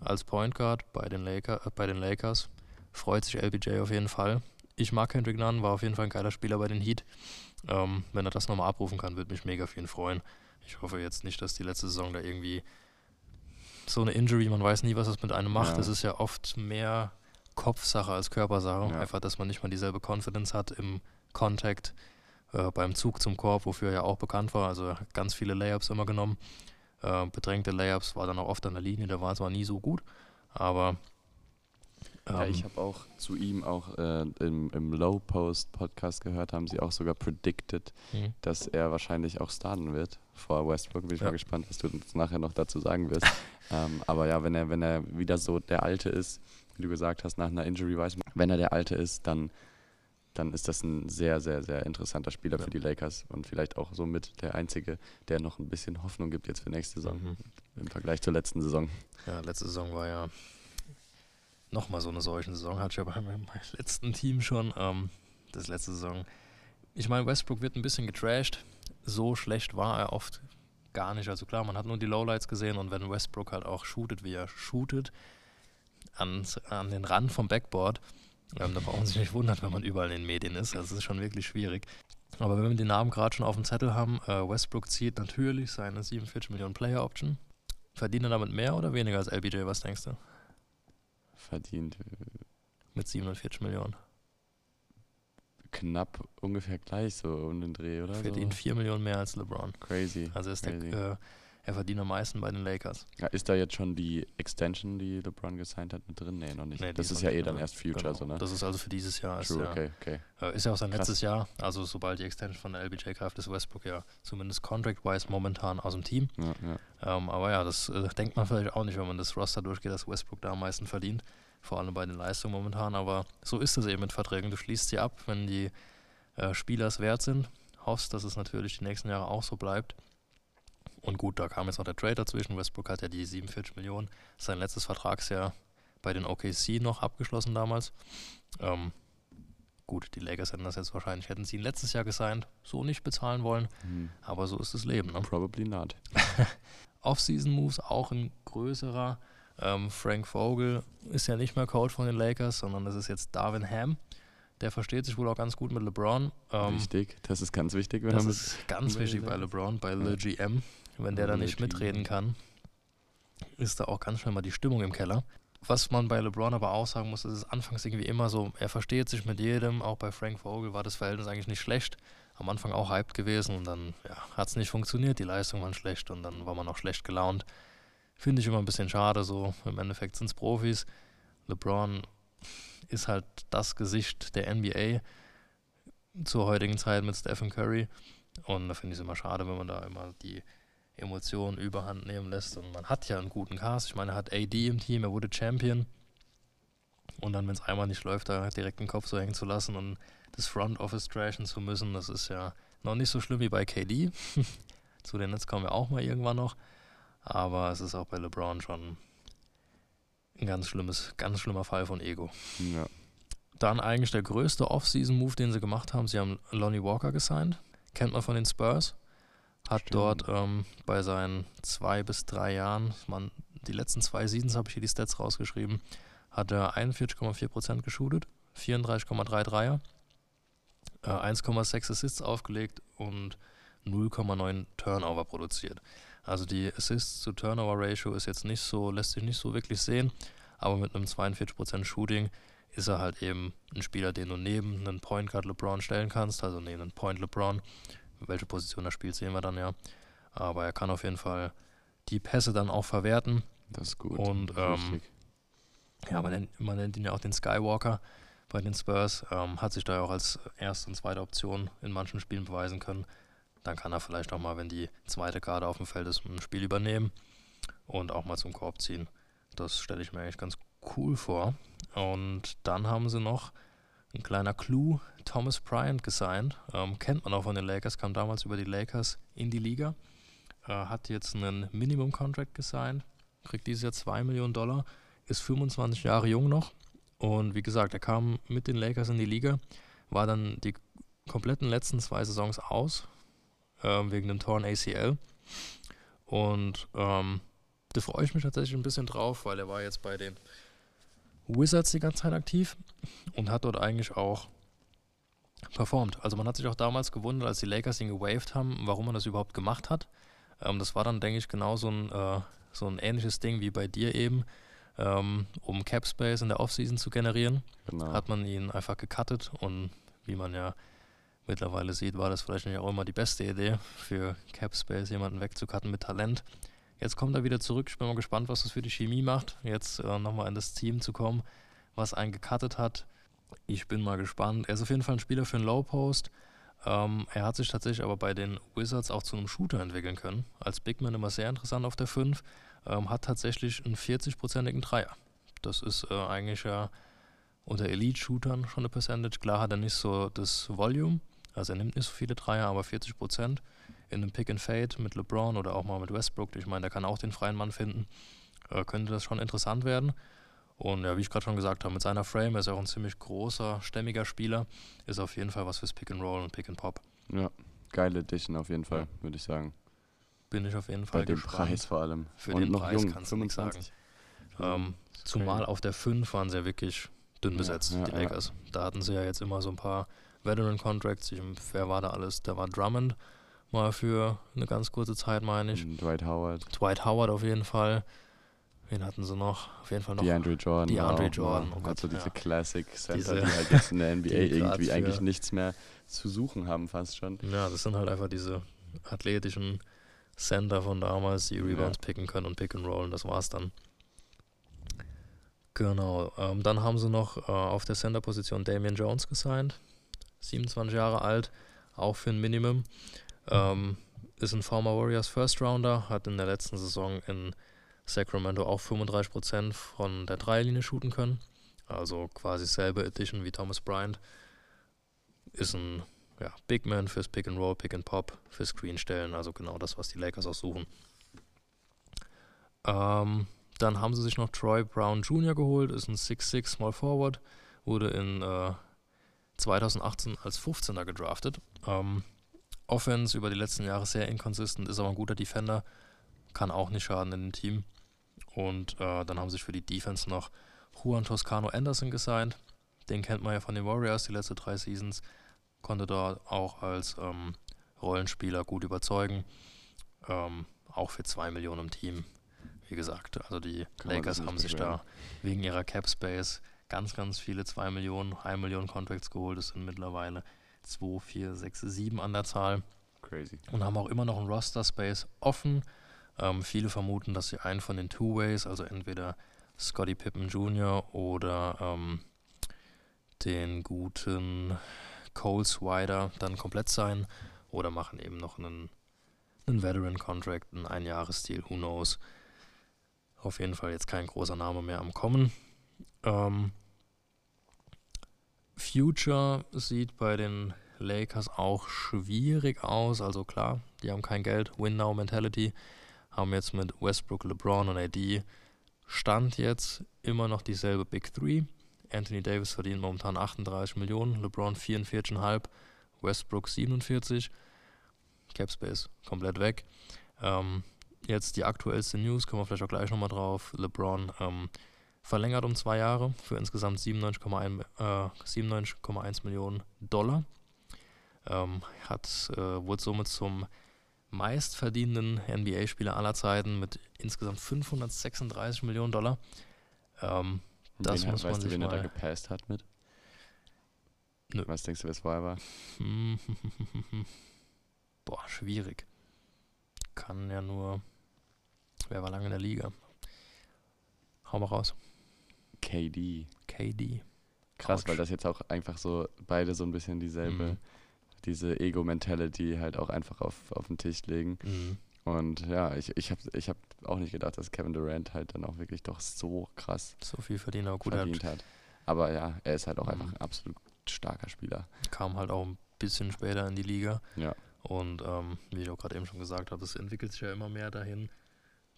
als Point Guard bei den, Laker, äh, bei den Lakers, freut sich LBJ auf jeden Fall. Ich mag Kendrick Nunn, war auf jeden Fall ein geiler Spieler bei den Heat. Ähm, wenn er das nochmal abrufen kann, würde mich mega für ihn freuen. Ich hoffe jetzt nicht, dass die letzte Saison da irgendwie so eine Injury, man weiß nie, was das mit einem macht. Ja. Das ist ja oft mehr Kopfsache als Körpersache. Ja. Einfach, dass man nicht mal dieselbe Confidence hat im Contact, äh, beim Zug zum Korb, wofür er ja auch bekannt war. Also er ganz viele Layups immer genommen. Äh, bedrängte Layups war dann auch oft an der Linie, der war zwar nie so gut, aber Ja, ähm, ich habe auch zu ihm auch äh, im, im Low Post Podcast gehört, haben sie auch sogar predicted, mhm. dass er wahrscheinlich auch starten wird vor Westbrook. Bin ich Ja. mal gespannt, was du uns nachher noch dazu sagen wirst. ähm, aber ja, wenn er, wenn er wieder so der Alte ist, wie du gesagt hast, nach einer Injury weiß man, wenn er der Alte ist, dann, dann ist das ein sehr, sehr, sehr interessanter Spieler Ja. für die Lakers und vielleicht auch somit der Einzige, der noch ein bisschen Hoffnung gibt jetzt für nächste Saison Mhm. im Vergleich zur letzten Saison. Ja, letzte Saison war ja nochmal so eine solche Saison. Hatte ich ja bei meinem letzten Team schon. Ähm, das letzte Saison. Ich meine, Westbrook wird ein bisschen getrashed. So schlecht war er oft gar nicht. Also klar, man hat nur die Lowlights gesehen und wenn Westbrook halt auch shootet, wie er shootet, an, an den Rand vom Backboard, ähm, da braucht man sich nicht wundern, wenn man überall in den Medien ist. Das ist schon wirklich schwierig. Aber wenn wir den Namen gerade schon auf dem Zettel haben, äh, Westbrook zieht natürlich seine 47 Millionen Player Option. Verdient er damit mehr oder weniger als LBJ, was denkst du? Verdient Mit 47 Millionen. knapp ungefähr gleich so um den Dreh, oder? Verdient 4 Millionen mehr als LeBron. so. Crazy. Also ist der, crazy. äh, er verdient am meisten bei den Lakers. Ja, ist da jetzt schon die Extension, die LeBron gesigned hat, mit drin? Nee, noch nicht. Nee, das ist ja eh dann erst Future, Genau. so, ne? Das ist also für dieses Jahr. Ist True, ja, okay, okay. äh, ist ja auch sein Krass. letztes Jahr. Also sobald die Extension von der LBJ greift, ist Westbrook ja zumindest contract-wise momentan aus dem Team. Ja, ja. Ähm, aber ja, das äh, denkt man vielleicht auch nicht, wenn man das Roster durchgeht, dass Westbrook da am meisten verdient. Vor allem bei den Leistungen momentan. Aber so ist es eben mit Verträgen. Du schließt sie ab, wenn die äh, Spieler es wert sind. Hoffst, dass es natürlich die nächsten Jahre auch so bleibt. Und gut, da kam jetzt noch der Trade dazwischen. Westbrook hat ja die 47 Millionen. Sein letztes Vertragsjahr bei den OKC noch abgeschlossen damals. Ähm, gut, die Lakers hätten das jetzt wahrscheinlich, hätten sie ihn letztes Jahr gesigned, so nicht bezahlen wollen. Hm. Aber so ist das Leben. Ne? Probably not. Off-Season-Moves auch ein größerer. Ähm, Frank Vogel ist ja nicht mehr Coach von den Lakers, sondern das ist jetzt Darvin Ham. Der versteht sich wohl auch ganz gut mit LeBron. Ähm, wichtig, das ist ganz wichtig. Wenn das ist ganz wichtig bei. LeBron, bei Ja. Le GM. Wenn der da Le nicht mitreden kann, ist da auch ganz schnell mal die Stimmung im Keller. Was man bei LeBron aber auch sagen muss, ist es anfangs irgendwie immer so, er versteht sich mit jedem, auch bei Frank Vogel war das Verhältnis eigentlich nicht schlecht. Am Anfang auch hyped gewesen und dann ja, hat es nicht funktioniert, die Leistungen waren schlecht und dann war man auch schlecht gelaunt. Finde ich immer ein bisschen schade, so im Endeffekt sind es Profis. LeBron ist halt das Gesicht der NBA zur heutigen Zeit mit Stephen Curry. Und da finde ich es immer schade, wenn man da immer die Emotionen überhand nehmen lässt. Und man hat ja einen guten Cast. Ich meine, er hat AD im Team, er wurde Champion. Und dann, wenn es einmal nicht läuft, da direkt den Kopf so hängen zu lassen und das Front Office trashen zu müssen, das ist ja noch nicht so schlimm wie bei KD. Zu den Nets kommen wir auch mal irgendwann noch. Aber es ist auch bei LeBron schon ein ganz schlimmes, ganz schlimmer Fall von Ego. Ja. Dann eigentlich der größte Off-Season-Move, den sie gemacht haben. Sie haben Lonnie Walker gesigned. Kennt man von den Spurs. Hat Stimmt. dort ähm, bei seinen zwei bis drei Jahren, man, die letzten zwei Seasons habe ich hier die Stats rausgeschrieben, hat er 41,4% geshootet, 34,3 Dreier, äh, 1,6 Assists aufgelegt und 0,9 Turnover produziert. Also die Assists zu Turnover Ratio ist jetzt nicht so, lässt sich nicht so wirklich sehen, aber mit einem 42% Shooting ist er halt eben ein Spieler, den du neben einen Point Guard LeBron stellen kannst, also neben einen Point LeBron. Welche Position er spielt, sehen wir dann ja. Aber er kann auf jeden Fall die Pässe dann auch verwerten. Das ist gut. Und, ähm. Ja, man nennt, man nennt ihn ja auch den Skywalker bei den Spurs. Ähm, hat sich da ja auch als erste und zweite Option in manchen Spielen beweisen können. Dann kann er vielleicht auch mal, wenn die zweite Karte auf dem Feld ist, ein Spiel übernehmen und auch mal zum Korb ziehen. Das stelle ich mir eigentlich ganz cool vor. Und dann haben sie noch ein kleiner Clou, Thomas Bryant gesigned. Ähm, kennt man auch von den Lakers, kam damals über die Lakers in die Liga. Äh, hat jetzt einen Minimum-Contract gesigned, kriegt dieses Jahr 2 Millionen Dollar, ist 25 Jahre jung noch. Und wie gesagt, er kam mit den Lakers in die Liga, war dann die kompletten letzten zwei Saisons aus, ähm, wegen dem Torn ACL. Und ähm, da freue ich mich tatsächlich ein bisschen drauf, weil er war jetzt bei den Wizards die ganze Zeit aktiv und hat dort eigentlich auch performt. Also man hat sich auch damals gewundert, als die Lakers ihn gewaved haben, warum man das überhaupt gemacht hat. Ähm, das war dann, denke ich, genau so ein, äh, so ein ähnliches Ding wie bei dir eben, ähm, um Cap Space in der Offseason zu generieren Genau. hat man ihn einfach gecuttet und wie man ja mittlerweile sieht, war das vielleicht nicht auch immer die beste Idee für Cap Space, jemanden wegzucutten mit Talent. Jetzt kommt er wieder zurück. Ich bin mal gespannt, was das für die Chemie macht, jetzt äh, nochmal in das Team zu kommen, was einen gecuttet hat. Ich bin mal gespannt. Er ist auf jeden Fall ein Spieler für einen Low Post. Ähm, er hat sich tatsächlich aber bei den Wizards auch zu einem Shooter entwickeln können. Als Big Man immer sehr interessant auf der 5. Ähm, hat tatsächlich einen 40-prozentigen Dreier. Das ist äh, eigentlich ja unter Elite-Shootern schon eine Percentage. Klar hat er nicht so das Volume, also er nimmt nicht so viele Dreier, aber 40 Prozent in einem Pick and Fade mit LeBron oder auch mal mit Westbrook. Ich meine, der kann auch den freien Mann finden. Äh, könnte das schon interessant werden. Und ja, wie ich gerade schon gesagt habe, mit seiner Frame, er ist ja auch ein ziemlich großer, stämmiger Spieler, ist auf jeden Fall was fürs Pick and Roll und Pick and Pop. Ja, geile Edition auf jeden Fall, würde ich sagen. Bin ich auf jeden Bei Fall dem gespannt. Preis vor allem. Für Und den noch Preis jung, kannst du nichts 25. Ähm, Zumal auf der 5 waren sie ja wirklich dünn Ja, besetzt, ja, die ja. Lakers. Da hatten sie ja jetzt immer so ein paar Veteran-Contracts. Ich- Wer war da alles? Da war Drummond mal für eine ganz kurze Zeit, meine ich. Dwight Howard, Dwight Howard auf jeden Fall. Wen hatten sie noch? Auf jeden Fall noch. DeAndre Jordan. war DeAndre auch Jordan, oh Gott, also diese ja. Classic Center, die halt jetzt in der NBA die irgendwie eigentlich nichts mehr zu suchen haben, fast schon. Ja, das sind halt einfach diese athletischen Center von damals, die Ja. Rebounds picken können und pick and rollen. Das war's dann. Genau. Ähm, dann haben sie noch äh, auf der Center-Position Damian Jones gesigned. 27 Jahre alt, auch für ein Minimum. Ähm, ist ein former Warriors First Rounder, hat in der letzten Saison in Sacramento auch 35% von der Dreierlinie shooten können. Also quasi selbe Edition wie Thomas Bryant. Ist ein ja, Big Man fürs Pick and Roll, Pick and Pop, für Screenstellen, also genau das, was die Lakers auch suchen. Ähm, dann haben sie sich noch Troy Brown Jr. geholt, ist ein 6'6 Small Forward, wurde in äh, 2018 als 15er gedraftet. Ähm, Offense über die letzten Jahre sehr inkonsistent, ist aber ein guter Defender, kann auch nicht schaden in dem Team. Und äh, dann haben sich für die Defense noch Juan Toscano Anderson gesigned. Den kennt man ja von den Warriors die letzten drei Seasons. Konnte da auch als ähm, Rollenspieler gut überzeugen. Ähm, auch für 2 Millionen im Team. Wie gesagt, also die Kann Lakers haben sich beschweren. da wegen ihrer Cap Space ganz, ganz viele 2 Millionen, 1 Million Contracts geholt. Es sind mittlerweile 2, 4, 6, 7 an der Zahl Crazy. und haben auch immer noch einen Roster Space offen. Ähm, viele vermuten, dass sie einen von den Two-Ways, also entweder Scotty Pippen Jr. oder ähm, den guten Cole Swider dann komplett sein oder machen eben noch einen, einen Veteran-Contract, einen Einjahresdeal, who knows. Auf jeden Fall jetzt kein großer Name mehr am Kommen. Ähm, Future sieht bei den Lakers auch schwierig aus. Also klar, die haben kein Geld, Win-Now-Mentality, haben jetzt mit Westbrook, LeBron und AD Stand jetzt immer noch dieselbe Big Three. Anthony Davis verdient momentan 38 Millionen, LeBron 44,5, Westbrook 47. Capspace komplett weg. Ähm, jetzt die aktuellste News, kommen wir vielleicht auch gleich nochmal drauf. LeBron ähm, verlängert um zwei Jahre für insgesamt 97,1 äh, 97 Millionen Dollar. Ähm, hat, äh, wurde somit zum meistverdienenden NBA-Spieler aller Zeiten mit insgesamt 536 Millionen Dollar. Ähm, das wen, muss man weißt du, sich wen er da gepasst hat mit? Nö. Was denkst du, wer es vorher war? Boah, schwierig. Kann ja nur. Wer war lange in der Liga? Hau mal raus. KD. KD. Krass, Couch. weil das jetzt auch einfach so beide so ein bisschen dieselbe, Mhm. diese Ego-Mentality halt auch einfach auf, auf den Tisch legen. Mhm. Und ja, ich, ich habe ich hab auch nicht gedacht, dass Kevin Durant halt dann auch wirklich doch so krass So viel verdient, aber gut, er verdient hat. Aber ja, er ist halt auch Mhm. einfach ein absolut starker Spieler. kam halt auch ein bisschen später in die Liga. Ja. Und ähm, wie ich auch gerade eben schon gesagt habe, es entwickelt sich ja immer mehr dahin,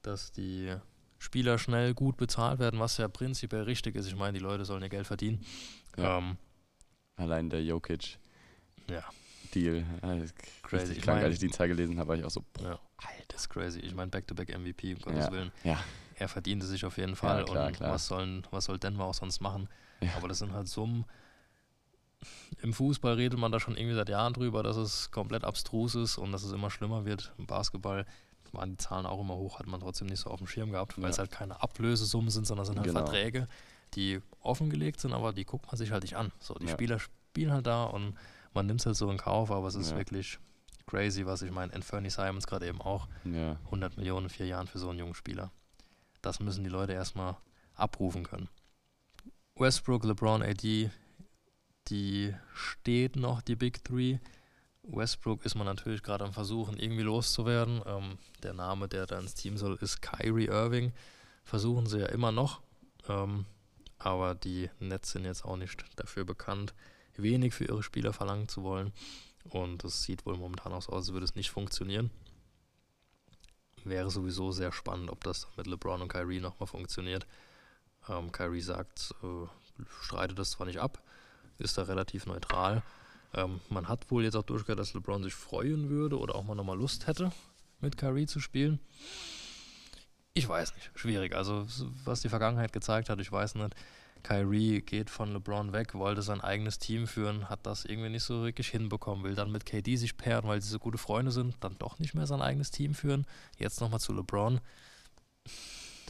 dass die Spieler schnell gut bezahlt werden, was ja prinzipiell richtig ist. Ich meine, die Leute sollen ihr Geld verdienen. Ja. Ähm, Allein der Jokic Ja. Deal. Äh, Crazy. Ich mein- als ich die Zahl gelesen habe, war ich auch so, boah, ja. Das ist crazy. Ich meine, Back-to-Back MVP, um Gottes Ja. Willen. ja, Er verdiente sich auf jeden Fall. klar, und klar. Was, sollen, was soll Denver auch sonst machen? Ja. Aber das sind halt Summen. Im Fußball redet man da schon irgendwie seit Jahren drüber, dass es komplett abstrus ist und dass es immer schlimmer wird. Im Basketball waren die Zahlen auch immer hoch, hat man trotzdem nicht so auf dem Schirm gehabt, weil Ja. es halt keine Ablösesummen sind, sondern es sind halt Genau. Verträge, die offengelegt sind, aber die guckt man sich halt nicht an. So, die Ja. Spieler spielen halt da und man nimmt es halt so in Kauf, aber es ist Ja. wirklich crazy, was ich meine. Anthony Simons gerade eben auch. ja, 100 Millionen in vier Jahren für so einen jungen Spieler. Das müssen die Leute erstmal abrufen können. Westbrook, LeBron, AD, die steht noch, die Big Three. Westbrook ist man natürlich gerade am Versuchen, irgendwie loszuwerden. Ähm, der Name, der da ins Team soll, ist Kyrie Irving. Versuchen sie ja immer noch. Ähm, aber die Nets sind jetzt auch nicht dafür bekannt, wenig für ihre Spieler verlangen zu wollen. Und es sieht wohl momentan auch so aus, als würde es nicht funktionieren. Wäre sowieso sehr spannend, ob das mit LeBron und Kyrie nochmal funktioniert. Ähm, Kyrie sagt, äh, streitet das zwar nicht ab, ist da relativ neutral. Ähm, man hat wohl jetzt auch durchgehört, dass LeBron sich freuen würde oder auch mal nochmal Lust hätte, mit Kyrie zu spielen. Ich weiß nicht, schwierig. Also, was die Vergangenheit gezeigt hat, ich weiß nicht. Kyrie geht von LeBron weg, wollte sein eigenes Team führen, hat das irgendwie nicht so wirklich hinbekommen, will dann mit KD sich pairen, weil sie so gute Freunde sind, dann doch nicht mehr sein eigenes Team führen. Jetzt nochmal zu LeBron.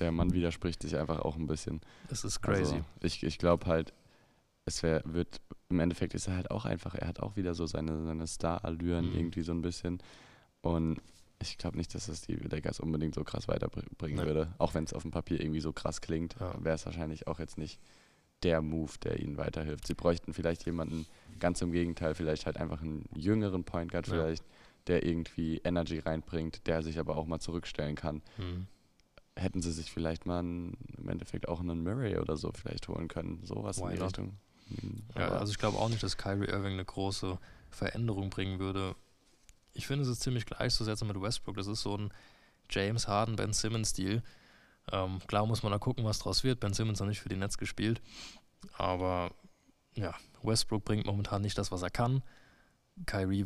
der Mann widerspricht sich einfach auch ein bisschen. Es ist crazy. Also ich ich glaube halt, es wär, wird, im Endeffekt ist er halt auch einfach, er hat auch wieder so seine, seine Star-Allüren Mhm. irgendwie so ein bisschen. Und ich glaube nicht, dass das die Lakers unbedingt so krass weiterbringen Nee. würde. Auch wenn es auf dem Papier irgendwie so krass klingt, Ja. wäre es wahrscheinlich auch jetzt nicht der Move, der ihnen weiterhilft. Sie bräuchten vielleicht jemanden, ganz im Gegenteil, vielleicht halt einfach einen jüngeren Point Guard Ja. vielleicht, der irgendwie Energy reinbringt, der sich aber auch mal zurückstellen kann Hm. hätten sie sich vielleicht mal einen, im Endeffekt auch einen Murray oder so vielleicht holen können. Sowas in die? Richtung. Ja, aber- also ich glaube auch nicht, dass Kyrie Irving eine große Veränderung bringen würde. Ich finde, es ist ziemlich gleichzusetzen mit Westbrook. Das ist so ein James Harden, Ben Simmons-Stil. Ähm, klar muss man da gucken, was draus wird. Ben Simmons noch nicht für die Nets gespielt. Aber ja, Westbrook bringt momentan nicht das, was er kann. Kyrie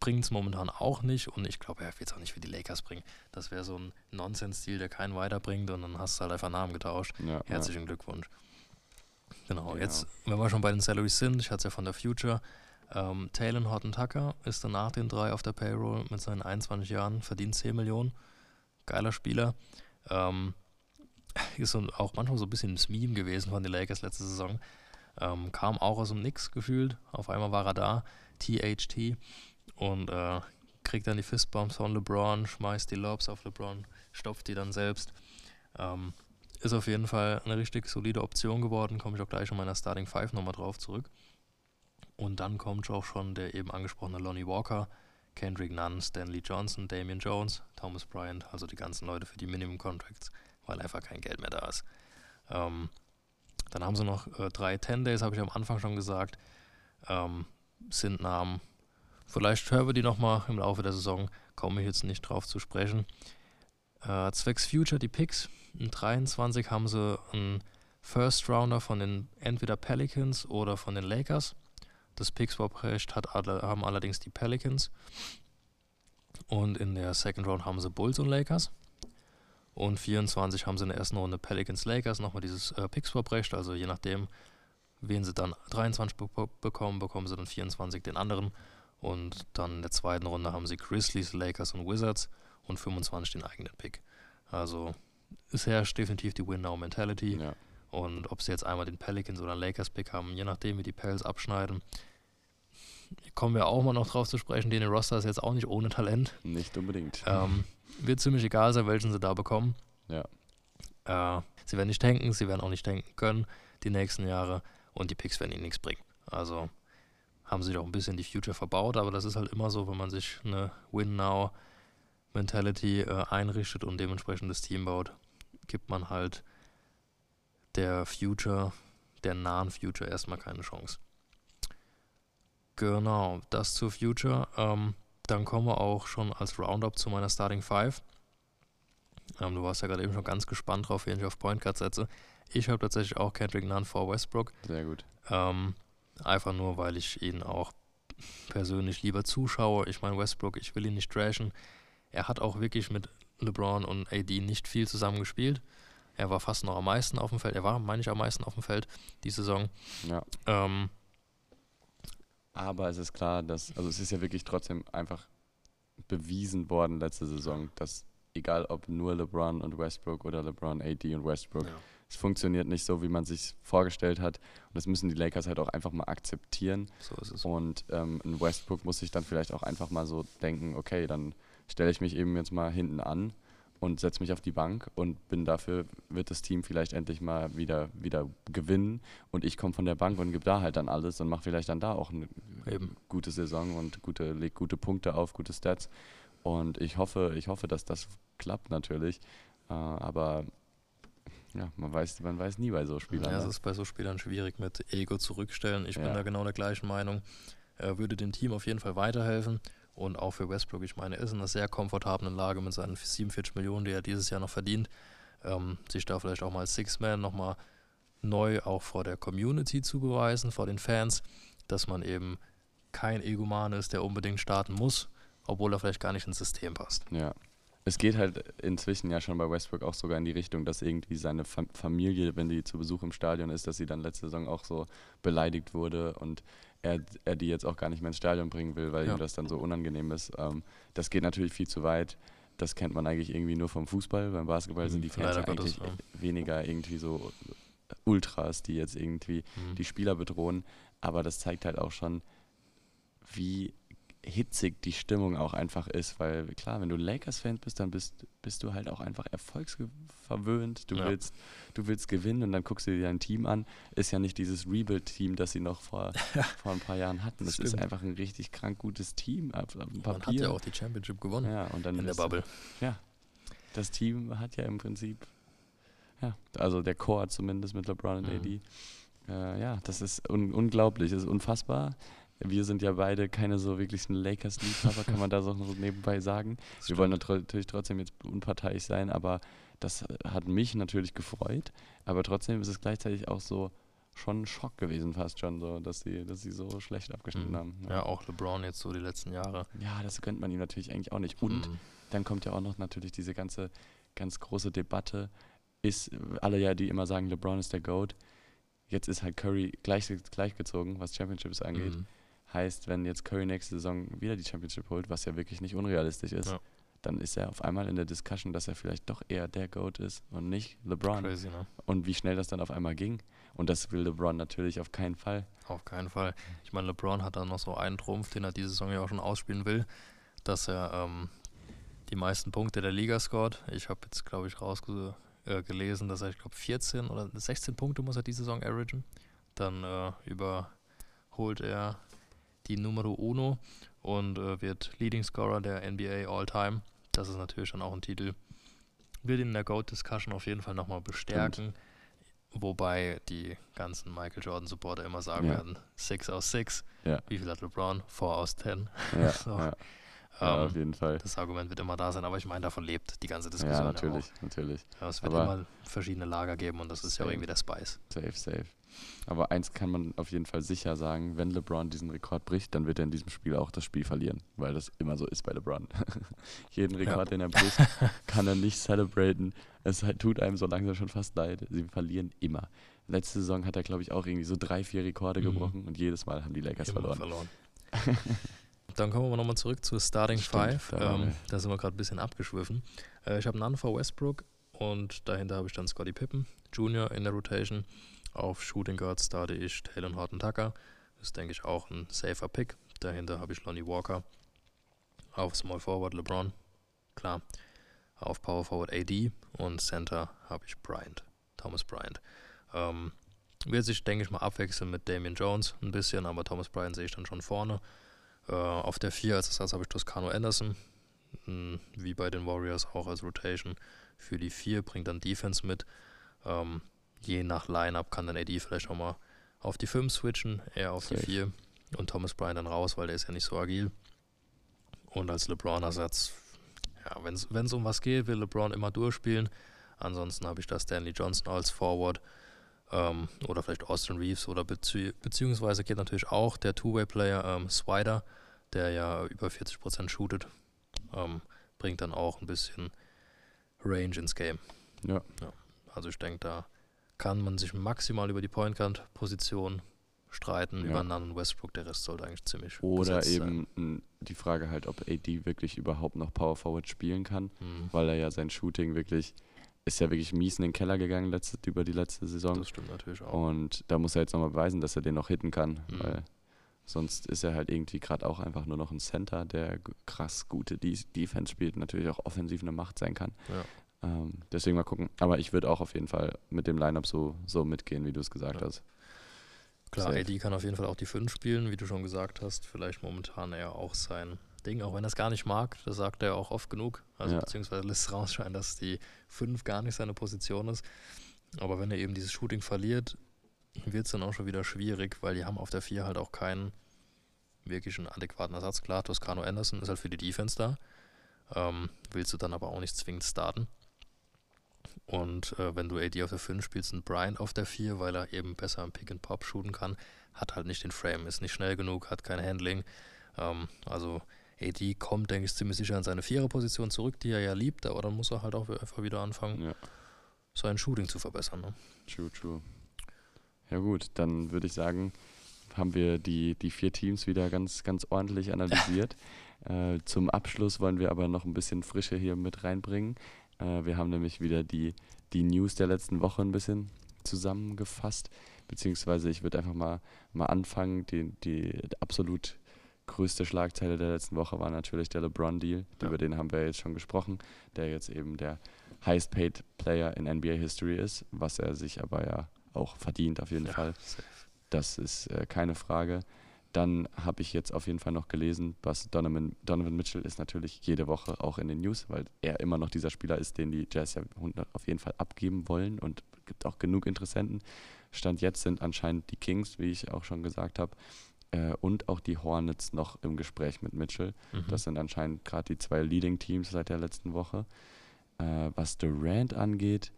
bringt es momentan auch nicht und ich glaube, er wird es auch nicht für die Lakers bringen. Das wäre so ein Nonsens-Stil, der keinen weiterbringt und dann hast du halt einfach Namen getauscht. ja, Herzlichen Glückwunsch. Genau, Genau. jetzt, wenn wir schon bei den Salaries sind, ich hatte es ja von der Future. Ähm, Talon Horton Tucker ist dann nach den drei auf der Payroll mit seinen 21 Jahren, verdient 10 Millionen. Geiler Spieler. Ähm, ist so, auch manchmal so ein bisschen das Meme gewesen von den Lakers letzte Saison. Ähm, kam auch aus dem Nix gefühlt. Auf einmal war er da, THT, und äh, kriegt dann die Fistbumps von LeBron, schmeißt die Lobs auf LeBron, stopft die dann selbst. Ähm, ist auf jeden Fall eine richtig solide Option geworden. Komme ich auch gleich in meiner Starting Five nochmal drauf zurück. Und dann kommt auch schon der eben angesprochene Lonnie Walker, Kendrick Nunn, Stanley Johnson, Damian Jones, Thomas Bryant, also die ganzen Leute für die Minimum Contracts, weil einfach kein Geld mehr da ist. Ähm, dann haben sie noch äh, drei 10 Days, habe ich am Anfang schon gesagt. Ähm, sind Namen. Vielleicht hören wir die nochmal im Laufe der Saison, komme ich jetzt nicht drauf zu sprechen. Äh, zwecks Future, die Picks. In 23 haben sie einen First Rounder von den entweder Pelicans oder von den Lakers. Das Pick-Swap-Recht haben allerdings die Pelicans. Und in der Second Round haben sie Bulls und Lakers. Und 24 haben sie in der ersten Runde Pelicans Lakers, nochmal dieses äh, Pick-Swap-Recht. Also je nachdem, wen sie dann 23 be bekommen, bekommen sie dann 24 den anderen. Und dann in der zweiten Runde haben sie Grizzlies, Lakers und Wizards und 25 den eigenen Pick. Also es herrscht definitiv die Win-Now-Mentality. Ja. Und ob sie jetzt einmal den Pelicans oder Lakers-Pick haben, je nachdem, wie die Pels abschneiden, kommen wir auch mal noch drauf zu sprechen. Den Roster ist jetzt auch nicht ohne Talent. Nicht unbedingt. Ähm, wird ziemlich egal sein, welchen sie da bekommen. Ja. Äh, sie werden nicht denken, sie werden auch nicht denken können die nächsten Jahre und die Picks werden ihnen nichts bringen. Also haben sie sich auch ein bisschen die Future verbaut, aber das ist halt immer so, wenn man sich eine Win-Now-Mentality äh, einrichtet und dementsprechend das Team baut, gibt man halt der Future, der nahen Future erstmal keine Chance. Genau, das zur Future. Ähm, dann kommen wir auch schon als Roundup zu meiner Starting Five. Ähm, du warst ja gerade eben schon ganz gespannt drauf, wen ich auf Point Guard setze. Ich habe tatsächlich auch Kendrick Nunn vor Westbrook. Sehr gut. Ähm, einfach nur, weil ich ihn auch persönlich lieber zuschaue. Ich meine, Westbrook, ich will ihn nicht trashen. Er hat auch wirklich mit LeBron und AD nicht viel zusammen gespielt. Er war fast noch am meisten auf dem Feld. Er war, meine ich, am meisten auf dem Feld die Saison. Ja. Ähm, Aber es ist klar, dass, also es ist ja wirklich trotzdem einfach bewiesen worden letzte Saison, dass egal ob nur LeBron und Westbrook oder LeBron, AD und Westbrook, es funktioniert nicht so, wie man sich vorgestellt hat. Und das müssen die Lakers halt auch einfach mal akzeptieren. so ist es. Und ähm, ein Westbrook muss sich dann vielleicht auch einfach mal so denken, okay, dann stelle ich mich eben jetzt mal hinten an und setze mich auf die Bank und bin dafür, wird das Team vielleicht endlich mal wieder, wieder gewinnen und ich komme von der Bank und gebe da halt dann alles und mache vielleicht dann da auch eine Eben. gute Saison und gute, leg gute Punkte auf, gute Stats. Und ich hoffe, ich hoffe, dass das klappt natürlich. Äh, aber ja, man weiß, man weiß nie bei so Spielern. Ja, es ne? ist bei so Spielern schwierig mit Ego zurückstellen. Ich bin Ja. da genau der gleichen Meinung. Er würde dem Team auf jeden Fall weiterhelfen. Und auch für Westbrook, ich meine, er ist in einer sehr komfortablen Lage mit seinen 47 Millionen, die er dieses Jahr noch verdient. Ähm, sich da vielleicht auch mal Six-Man nochmal neu auch vor der Community zu beweisen, vor den Fans, dass man eben kein Egoman ist, der unbedingt starten muss, obwohl er vielleicht gar nicht ins System passt. Ja. Es geht halt inzwischen ja schon bei Westbrook auch sogar in die Richtung, dass irgendwie seine Fam Familie, wenn die zu Besuch im Stadion ist, dass sie dann letzte Saison auch so beleidigt wurde und er, er die jetzt auch gar nicht mehr ins Stadion bringen will, weil Ja. ihm das dann so unangenehm ist. Ähm, das geht natürlich viel zu weit. Das kennt man eigentlich irgendwie nur vom Fußball. Beim Basketball sind die Fans Leider ja Gottes, eigentlich weniger irgendwie so Ultras, die jetzt irgendwie Mhm. die Spieler bedrohen. Aber das zeigt halt auch schon, wie hitzig die Stimmung auch einfach ist, weil klar, wenn du Lakers-Fan bist, dann bist, bist du halt auch einfach erfolgsverwöhnt. Du Ja. willst, du willst gewinnen und dann guckst du dir dein Team an. Ist ja nicht dieses Rebuild-Team, das sie noch vor, vor ein paar Jahren hatten. Das Das ist einfach ein richtig krank gutes Team auf, auf Man hat Papier. ja auch die Championship gewonnen Ja, und dann in der Bubble. Ja, das Team hat ja im Prinzip, ja, also der Core zumindest mit LeBron und Mhm. AD. Äh, ja, das ist un unglaublich, das ist unfassbar. Wir sind ja beide keine so wirklichen Lakers-Liebhaber, kann man da so noch nebenbei sagen. Das Wir wollen stimmt. natürlich trotzdem jetzt unparteiisch sein, aber das äh, hat mich natürlich gefreut. Aber trotzdem ist es gleichzeitig auch so schon ein Schock gewesen, fast schon so, dass sie, dass sie so schlecht abgeschnitten Mhm. haben. Ja, auch LeBron jetzt so die letzten Jahre. ja, das gönnt man ihm natürlich eigentlich auch nicht. Und Mhm. dann kommt ja auch noch natürlich diese ganze ganz große Debatte. Ist alle ja, die immer sagen, LeBron ist der GOAT. Jetzt ist halt Curry gleich, gleichgezogen, was Championships angeht. Mhm. Heißt, wenn jetzt Curry nächste Saison wieder die Championship holt, was ja wirklich nicht unrealistisch ist, Ja. dann ist er auf einmal in der Discussion, dass er vielleicht doch eher der GOAT ist und nicht LeBron. Crazy, ne? Und wie schnell das dann auf einmal ging. Und das will LeBron natürlich auf keinen Fall. Auf keinen Fall. Ich meine, LeBron hat dann noch so einen Trumpf, den er diese Saison ja auch schon ausspielen will, dass er ähm, die meisten Punkte der Liga scored. Ich habe jetzt, glaube ich, rausgelesen, äh, gelesen, dass er, ich glaube, 14 oder 16 Punkte muss er diese Saison averagen. Dann äh, überholt er die Numero Uno und äh, wird Leading Scorer der NBA All-Time. Das ist natürlich dann auch ein Titel. Ihn in der GOAT-Discussion auf jeden Fall nochmal bestärken. Wobei die ganzen Michael Jordan Supporter immer sagen Ja. werden, 6 aus 6. Ja. Wie viel hat LeBron? 4 aus 10. Ja, So. Ja, ja, Ähm, auf jeden Fall. das Argument wird immer da sein, aber ich meine, davon lebt die ganze Ja, Diskussion. natürlich, Auch. natürlich. Ja, es wird Aber- immer verschiedene Lager geben und das ist ja irgendwie der Spice. Safe, safe. Aber eins kann man auf jeden Fall sicher sagen, wenn LeBron diesen Rekord bricht, dann wird er in diesem Spiel auch das Spiel verlieren, weil das immer so ist bei LeBron. Jeden Rekord, den er bricht, kann er nicht celebraten. Es halt- tut einem so langsam schon fast leid. Sie verlieren immer. Letzte Saison hat er, glaube ich, auch irgendwie so drei, vier Rekorde Mhm. gebrochen und jedes Mal haben die Lakers Immer verloren. Dann kommen wir nochmal zurück zur Starting Stimmt, Five. Ähm, da sind wir gerade ein bisschen abgeschwiffen. Äh, ich habe None for Westbrook und dahinter habe ich dann Scotty Pippen Jr. in der Rotation. Auf Shooting Guard starte ich Taylor Horton Tucker. Das ist, denke ich, auch ein safer Pick. Dahinter habe ich Lonnie Walker. Auf Small Forward LeBron. Klar. Auf Power Forward AD und Center habe ich Bryant. Thomas Bryant. Ähm, wird sich, denke ich mal, abwechseln mit Damian Jones ein bisschen, aber Thomas Bryant sehe ich dann schon vorne. Äh, auf der 4 als Ersatz habe ich Toscano Anderson. Hm, Wie bei den Warriors auch als Rotation. Für die 4 bringt dann Defense mit. Ähm, je nach Lineup kann dann AD vielleicht auch mal auf die 5 switchen, eher auf die Safe. 4 und Thomas Bryant dann raus, weil der ist ja nicht so agil. Und als LeBron-Ersatz, ja, wenn es um was geht, will LeBron immer durchspielen. Ansonsten habe ich da Stanley Johnson als Forward ähm, oder vielleicht Austin Reeves oder bezieh beziehungsweise geht natürlich auch der Two-Way-Player ähm, Swider, der ja über 40% shootet, ähm, bringt dann auch ein bisschen Range ins Game. Ja. Also ich denke, da kann man sich maximal über die Point Guard Position streiten, Ja. über Nunn und Westbrook, der Rest sollte eigentlich ziemlich Oder besetzt sein. eben m, die Frage halt, ob AD wirklich überhaupt noch Power Forward spielen kann, Hm, weil er ja sein Shooting wirklich, ist ja wirklich mies in den Keller gegangen letzte, über die letzte Saison. das stimmt natürlich auch. Und da muss er jetzt nochmal beweisen, dass er den noch hitten kann, Mhm. weil sonst ist er halt irgendwie gerade auch einfach nur noch ein Center, der krass gute De Defense spielt, natürlich auch offensiv eine Macht sein kann. Ja. Ähm, deswegen mal gucken. Aber ich würde auch auf jeden Fall mit dem Lineup so, so mitgehen, wie du es gesagt Ja. hast. Klar, Safe. AD kann auf jeden Fall auch die 5 spielen, wie du schon gesagt hast. Vielleicht momentan eher auch sein Ding, auch wenn er es gar nicht mag. Das sagt er auch oft genug. Also Ja. beziehungsweise lässt es rausscheinen, dass die 5 gar nicht seine Position ist. Aber wenn er eben dieses Shooting verliert, wird es dann auch schon wieder schwierig, weil die haben auf der 4 halt auch keinen wirklichen adäquaten Ersatz. Klar, Toscano Anderson ist halt für die Defense da. Ähm, willst du dann aber auch nicht zwingend starten. Und äh, wenn du AD auf der 5 spielst und Bryant auf der 4, weil er eben besser am Pick and Pop shooten kann, hat halt nicht den Frame, ist nicht schnell genug, hat kein Handling. Ähm, also AD kommt, denke ich, ziemlich sicher in seine Vierer-Position zurück, die er ja liebt, aber dann muss er halt auch einfach wieder anfangen, Ja, sein Shooting zu verbessern. Ne? true, true. Ja gut, dann würde ich sagen, haben wir die, die vier Teams wieder ganz, ganz ordentlich analysiert. äh, zum Abschluss wollen wir aber noch ein bisschen Frische hier mit reinbringen. Äh, wir haben nämlich wieder die, die News der letzten Woche ein bisschen zusammengefasst. Beziehungsweise ich würde einfach mal, mal anfangen. Die, die absolut größte Schlagzeile der letzten Woche war natürlich der LeBron-Deal. Ja. Über den haben wir jetzt schon gesprochen, der jetzt eben der highest paid Player in NBA History ist, was er sich aber ja auch verdient auf jeden Ja, Fall. Das ist äh, keine Frage. Dann habe ich jetzt auf jeden Fall noch gelesen, was Donovan, Donovan Mitchell ist natürlich jede Woche auch in den News, weil er immer noch dieser Spieler ist, den die Jazz ja 100 auf jeden Fall abgeben wollen und gibt auch genug Interessenten. Stand jetzt sind anscheinend die Kings, wie ich auch schon gesagt habe, äh, und auch die Hornets noch im Gespräch mit Mitchell. Mhm. Das sind anscheinend gerade die zwei Leading Teams seit der letzten Woche. Äh, was Durant angeht,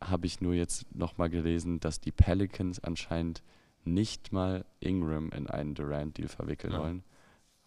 habe ich nur jetzt nochmal gelesen, dass die Pelicans anscheinend nicht mal Ingram in einen Durant-Deal verwickeln Ja. wollen.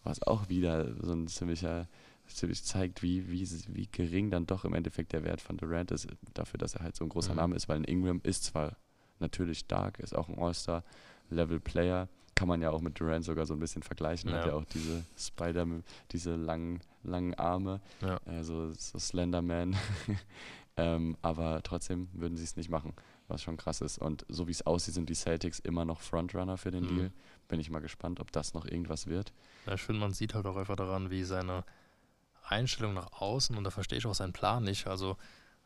Was auch wieder so ein ziemlicher, ziemlich zeigt, wie, wie, wie gering dann doch im Endeffekt der Wert von Durant ist, dafür, dass er halt so ein großer Mhm. Name ist, weil ein Ingram ist zwar natürlich stark, ist auch ein All-Star-Level-Player, kann man ja auch mit Durant sogar so ein bisschen vergleichen, hat Ja. ja auch diese Spider, diese langen, langen Arme, Ja. also so Slenderman. ähm, aber trotzdem würden sie es nicht machen, was schon krass ist. Und so wie es aussieht, sind die Celtics immer noch Frontrunner für den Mhm. Deal. Bin ich mal gespannt, ob das noch irgendwas wird. Ja, ich finde, man sieht halt auch einfach daran, wie seine Einstellung nach außen, und da verstehe ich auch seinen Plan nicht, also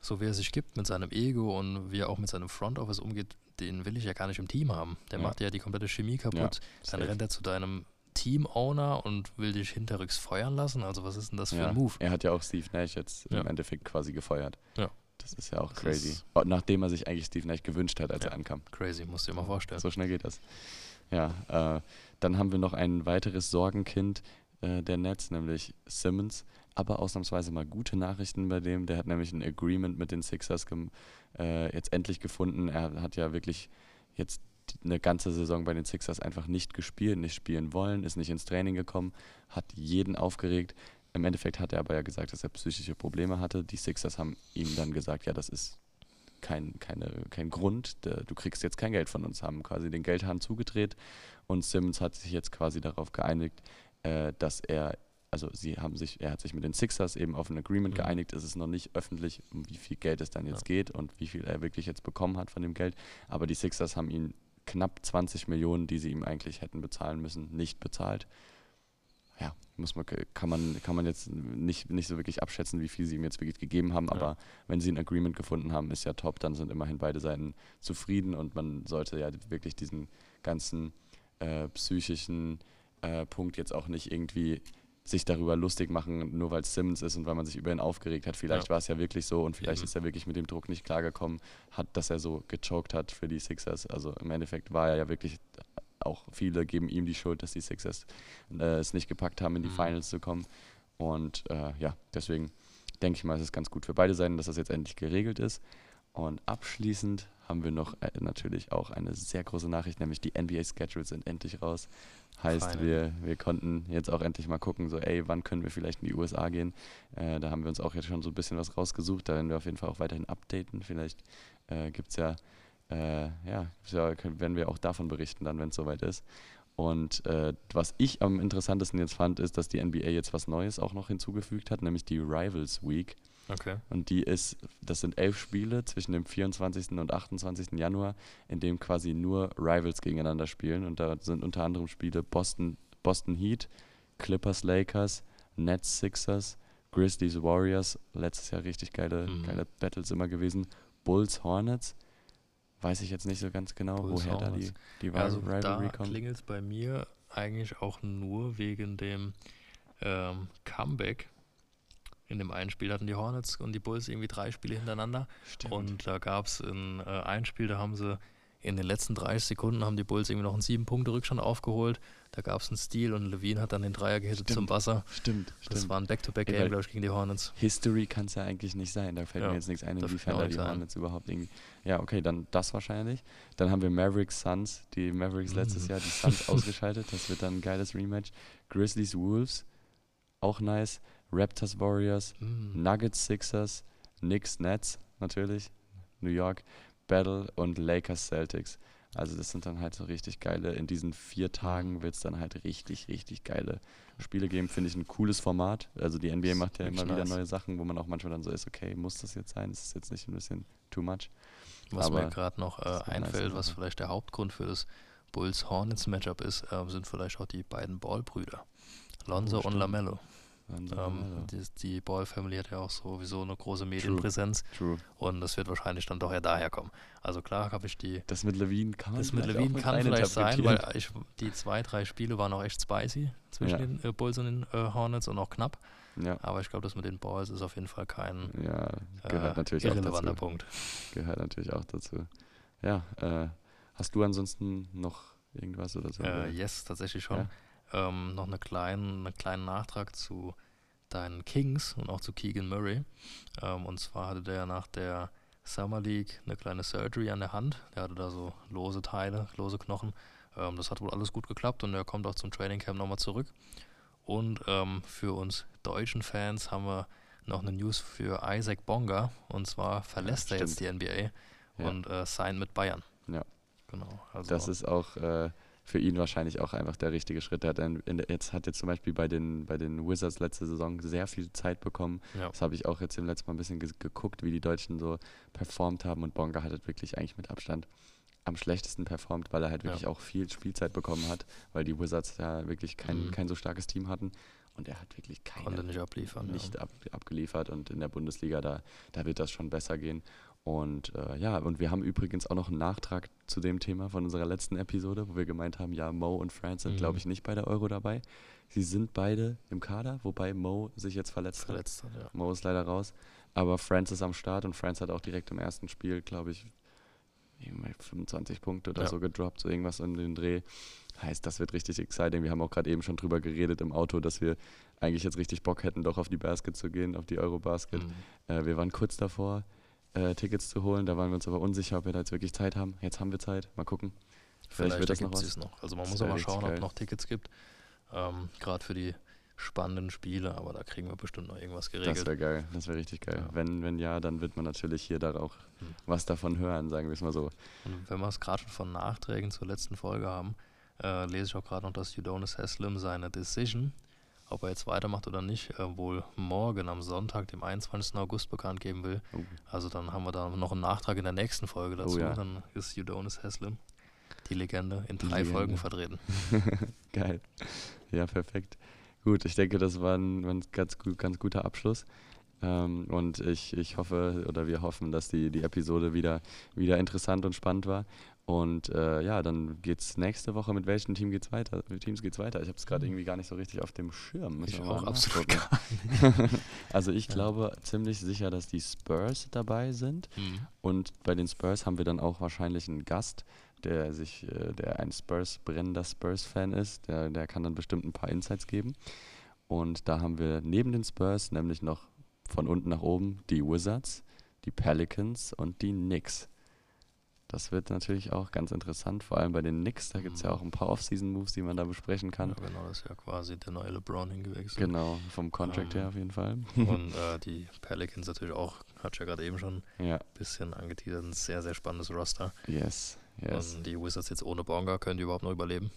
so wie er sich gibt mit seinem Ego und wie er auch mit seinem Front Office umgeht, den will ich ja gar nicht im Team haben. Der Ja. macht ja die komplette Chemie kaputt. Ja, Dann rennt er zu deinem Team-Owner und will dich hinterrücks feuern lassen. Also was ist denn das für ja. ein Move? Er hat ja auch Steve Nash jetzt im Endeffekt quasi gefeuert. Ja. Das ist ja auch Das crazy. Oh, Nachdem er sich eigentlich Steve Nash gewünscht hat, als er ankam. Crazy, musst du dir mal vorstellen. So schnell geht das. Ja, äh, dann haben wir noch ein weiteres Sorgenkind äh, der Nets, nämlich Simmons. Aber ausnahmsweise mal gute Nachrichten bei dem. Der hat nämlich ein Agreement mit den Sixers äh, jetzt endlich gefunden. Er hat ja wirklich jetzt eine ganze Saison bei den Sixers einfach nicht gespielt, nicht spielen wollen, ist nicht ins Training gekommen, hat jeden aufgeregt. Im Endeffekt hat er aber ja gesagt, dass er psychische Probleme hatte. Die Sixers haben ihm dann gesagt, ja, das ist kein, keine, kein Grund, du kriegst jetzt kein Geld von uns, haben quasi den Geldhahn zugedreht und Simmons hat sich jetzt quasi darauf geeinigt, äh, dass er, also sie haben sich, er hat sich mit den Sixers eben auf ein Agreement Mhm. geeinigt, es ist noch nicht öffentlich, um wie viel Geld es dann jetzt geht und wie viel er wirklich jetzt bekommen hat von dem Geld, aber die Sixers haben ihn knapp 20 Millionen, die sie ihm eigentlich hätten bezahlen müssen, nicht bezahlt. Ja, muss man, kann man, kann man jetzt nicht, nicht so wirklich abschätzen, wie viel sie ihm jetzt wirklich gegeben haben, Ja. aber wenn sie ein Agreement gefunden haben, ist ja top, dann sind immerhin beide Seiten zufrieden und man sollte ja wirklich diesen ganzen äh, psychischen äh, Punkt jetzt auch nicht irgendwie sich darüber lustig machen, nur weil es Simmons ist und weil man sich über ihn aufgeregt hat. Vielleicht Ja. war es ja wirklich so und vielleicht Eben. ist er wirklich mit dem Druck nicht klargekommen, hat, dass er so gechoked hat für die Sixers. Also im Endeffekt war er ja wirklich, auch viele geben ihm die Schuld, dass die Sixers äh, es nicht gepackt haben, in die Mhm. Finals zu kommen. Und äh, ja, deswegen denke ich mal, es ist ganz gut für beide Seiten, dass das jetzt endlich geregelt ist. Und abschließend haben wir noch äh, natürlich auch eine sehr große Nachricht, nämlich die NBA-Schedules sind endlich raus. Heißt, wir, wir konnten jetzt auch endlich mal gucken, so, ey, wann können wir vielleicht in die USA gehen? Äh, da haben wir uns auch jetzt schon so ein bisschen was rausgesucht. Da werden wir auf jeden Fall auch weiterhin updaten. Vielleicht äh, gibt es ja, äh, ja, ja, werden wir auch davon berichten, dann, wenn es soweit ist. Und äh, was ich am interessantesten jetzt fand, ist, dass die NBA jetzt was Neues auch noch hinzugefügt hat, nämlich die Rivals Week. Okay. Und die ist, das sind elf Spiele zwischen dem 24. und 28. Januar, in dem quasi nur Rivals gegeneinander spielen. Und da sind unter anderem Spiele Boston, Boston Heat, Clippers Lakers, Nets Sixers, Grizzlies Warriors, letztes Jahr richtig geile, Mhm. geile Battles immer gewesen, Bulls Hornets. Weiß ich jetzt nicht so ganz genau, Bulls, woher da die, Hornets. die Ja, also Rivalry da kommt. klingelt es bei mir eigentlich auch nur wegen dem ähm, Comeback. In dem einen Spiel hatten die Hornets und die Bulls irgendwie drei Spiele hintereinander. Stimmt. Und da gab es in äh, ein Spiel, da haben sie in den letzten 30 Sekunden haben die Bulls irgendwie noch einen sieben Punkte Rückstand aufgeholt. Da gab es einen Steal und Levine hat dann den Dreier gehittet zum Wasser. Stimmt, Das stimmt. war ein Back-to-Back-Game, glaube ich, gegen die Hornets. History kann es ja eigentlich nicht sein. Da fällt Ja, mir jetzt nichts ein, inwiefern da die nichts ein. Hornets überhaupt irgendwie. Ja, okay, dann das wahrscheinlich. Dann haben wir Mavericks Suns, die Mavericks letztes Mhm. Jahr, die Suns ausgeschaltet. Das wird dann ein geiles Rematch. Grizzlies Wolves, auch nice. Raptors Warriors, Mm. Nuggets Sixers, Knicks Nets natürlich, New York Battle und Lakers Celtics. Also das sind dann halt so richtig geile, in diesen vier Tagen wird es dann halt richtig, richtig geile Spiele geben. Finde ich ein cooles Format. Also die NBA macht ja immer wieder nice. neue Sachen, wo man auch manchmal dann so ist, okay, muss das jetzt sein? Ist das jetzt nicht ein bisschen too much? Was Aber mir gerade noch äh, eine nice einfällt, was Sache. vielleicht der Hauptgrund für das Bulls-Hornets-Matchup ist, ähm, sind vielleicht auch die beiden Ball-Brüder. Lonzo und stimmt. Lamello. Ähm, die, die Ball-Family hat ja auch sowieso eine große Medienpräsenz True. und das wird wahrscheinlich dann doch eher daher kommen. Also klar habe ich die. Das mit Levine kann man Das mit Levine auch kann vielleicht sein, weil ich, die zwei, drei Spiele waren auch echt spicy zwischen Ja. den äh, Bulls und den äh, Hornets und auch knapp. Ja, Aber ich glaube, das mit den Balls ist auf jeden Fall kein ja gehört äh, natürlich auch irrelevanter dazu. Punkt. Gehört natürlich auch dazu. Ja, äh, hast du ansonsten noch irgendwas oder so? Äh, yes, tatsächlich schon. Ähm, noch eine kleinen, einen kleinen Nachtrag zu deinen Kings und auch zu Keegan Murray. Ähm, und zwar hatte der nach der Summer League eine kleine Surgery an der Hand. Der hatte da so lose Teile, lose Knochen. Ähm, das hat wohl alles gut geklappt und er kommt auch zum Training Camp nochmal zurück. Und ähm, für uns deutschen Fans haben wir noch eine News für Isaac Bonga. Und zwar verlässt er jetzt die NBA Ja. und äh, signed mit Bayern. Ja. Genau. Also Das ist auch äh, für ihn wahrscheinlich auch einfach der richtige Schritt. Er hat, in, in, der- jetzt, hat jetzt zum Beispiel bei den, bei den Wizards letzte Saison sehr viel Zeit bekommen. ja. Das habe ich auch jetzt im letzten Mal ein bisschen ge geguckt, wie die Deutschen so performt haben. Und Bonga hat halt wirklich eigentlich mit Abstand am schlechtesten performt, weil er halt Ja. wirklich auch viel Spielzeit bekommen hat, weil die Wizards ja wirklich kein, Mhm. kein so starkes Team hatten. Und er hat wirklich keine konnte nicht abliefern. ja. nicht ab, abgeliefert und in der Bundesliga, da, da wird das schon besser gehen. Und äh, ja, und wir haben übrigens auch noch einen Nachtrag zu dem Thema von unserer letzten Episode, wo wir gemeint haben, ja, Mo und Franz sind, Mhm. glaube ich, nicht bei der Euro dabei. Sie sind beide im Kader, wobei Mo sich jetzt verletzt, verletzt hat. Ja. hat. Mo ist leider raus. Aber France ist am Start und France hat auch direkt im ersten Spiel, glaube ich, 25 Punkte oder Ja. so gedroppt, so irgendwas in den Dreh. Heißt, das wird richtig exciting. Wir haben auch gerade eben schon drüber geredet im Auto, dass wir eigentlich jetzt richtig Bock hätten, doch auf die Basket zu gehen, auf die Eurobasket. Mhm. Äh, wir waren kurz davor, äh, Tickets zu holen. Da waren wir uns aber unsicher, ob wir da jetzt wirklich Zeit haben. Jetzt haben wir Zeit. Mal gucken. Vielleicht, wird das noch was. noch. Also man Das muss aber schauen, ob geil. es noch Tickets gibt. Ähm, Gerade für die spannenden Spiele, aber da kriegen wir bestimmt noch irgendwas Das geregelt. wäre geil. Das wäre richtig geil. Ja. Wenn, wenn ja, dann wird man natürlich hier da auch Hm. was davon hören, sagen wir es mal so. Und wenn wir es gerade schon von Nachträgen zur letzten Folge haben, äh, lese ich auch gerade noch, dass Udonis Haslem seine Decision, ob er jetzt weitermacht oder nicht, äh, wohl morgen am Sonntag, dem 21. August, bekannt geben will. Oh. Also dann haben wir da noch einen Nachtrag in der nächsten Folge dazu. ja. Dann ist Udonis Haslem, die Legende, in drei Legende. Folgen vertreten. Geil. Ja, perfekt. Gut, ich denke, das war ein, ein ganz, ganz guter Abschluss. Ähm, und ich, ich hoffe oder wir hoffen, dass die, die Episode wieder, wieder interessant und spannend war. Und äh, ja, dann geht's nächste Woche. Mit welchem Team geht's weiter? Mit Teams geht's weiter? Ich habe es gerade irgendwie gar nicht so richtig auf dem Schirm. Müssen Ich auch absolut nachgucken. also ich Ja. glaube ziemlich sicher, dass die Spurs dabei sind. Mhm. Und bei den Spurs haben wir dann auch wahrscheinlich einen Gast, der sich, äh, der ein Spurs, brennender Spurs-Fan ist. Der, der kann dann bestimmt ein paar Insights geben. Und da haben wir neben den Spurs nämlich noch von unten nach oben die Wizards, die Pelicans und die Knicks. Das wird natürlich auch ganz interessant, vor allem bei den Knicks. Da gibt es ja Mhm. auch ein paar Off-Season-Moves, die man da besprechen kann. Ja, genau, das ist ja quasi der neue LeBron hingewechselt. Genau, vom Contract Ähm, her auf jeden Fall. Und äh, die Pelicans natürlich auch, hat ja gerade eben schon ein ja, bisschen angeteasert, ein sehr, sehr spannendes Roster. yes, yes. Und die Wizards jetzt ohne Bonga, können die überhaupt noch überleben?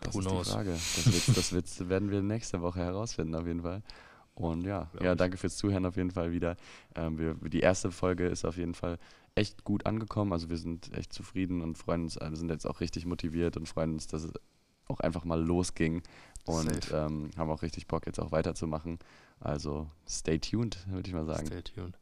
Das Who ist knows? die Frage. Das, wird, das wird, werden wir nächste Woche herausfinden, auf jeden Fall. Und ja, ja, ich. danke fürs Zuhören auf jeden Fall wieder. Ähm, wir, die erste Folge ist auf jeden Fall echt gut angekommen. Also wir sind echt zufrieden und freuen uns, äh, wir sind jetzt auch richtig motiviert und freuen uns, dass es auch einfach mal losging und ähm, haben auch richtig Bock, jetzt auch weiterzumachen. Also stay tuned, würde ich mal sagen. Stay tuned.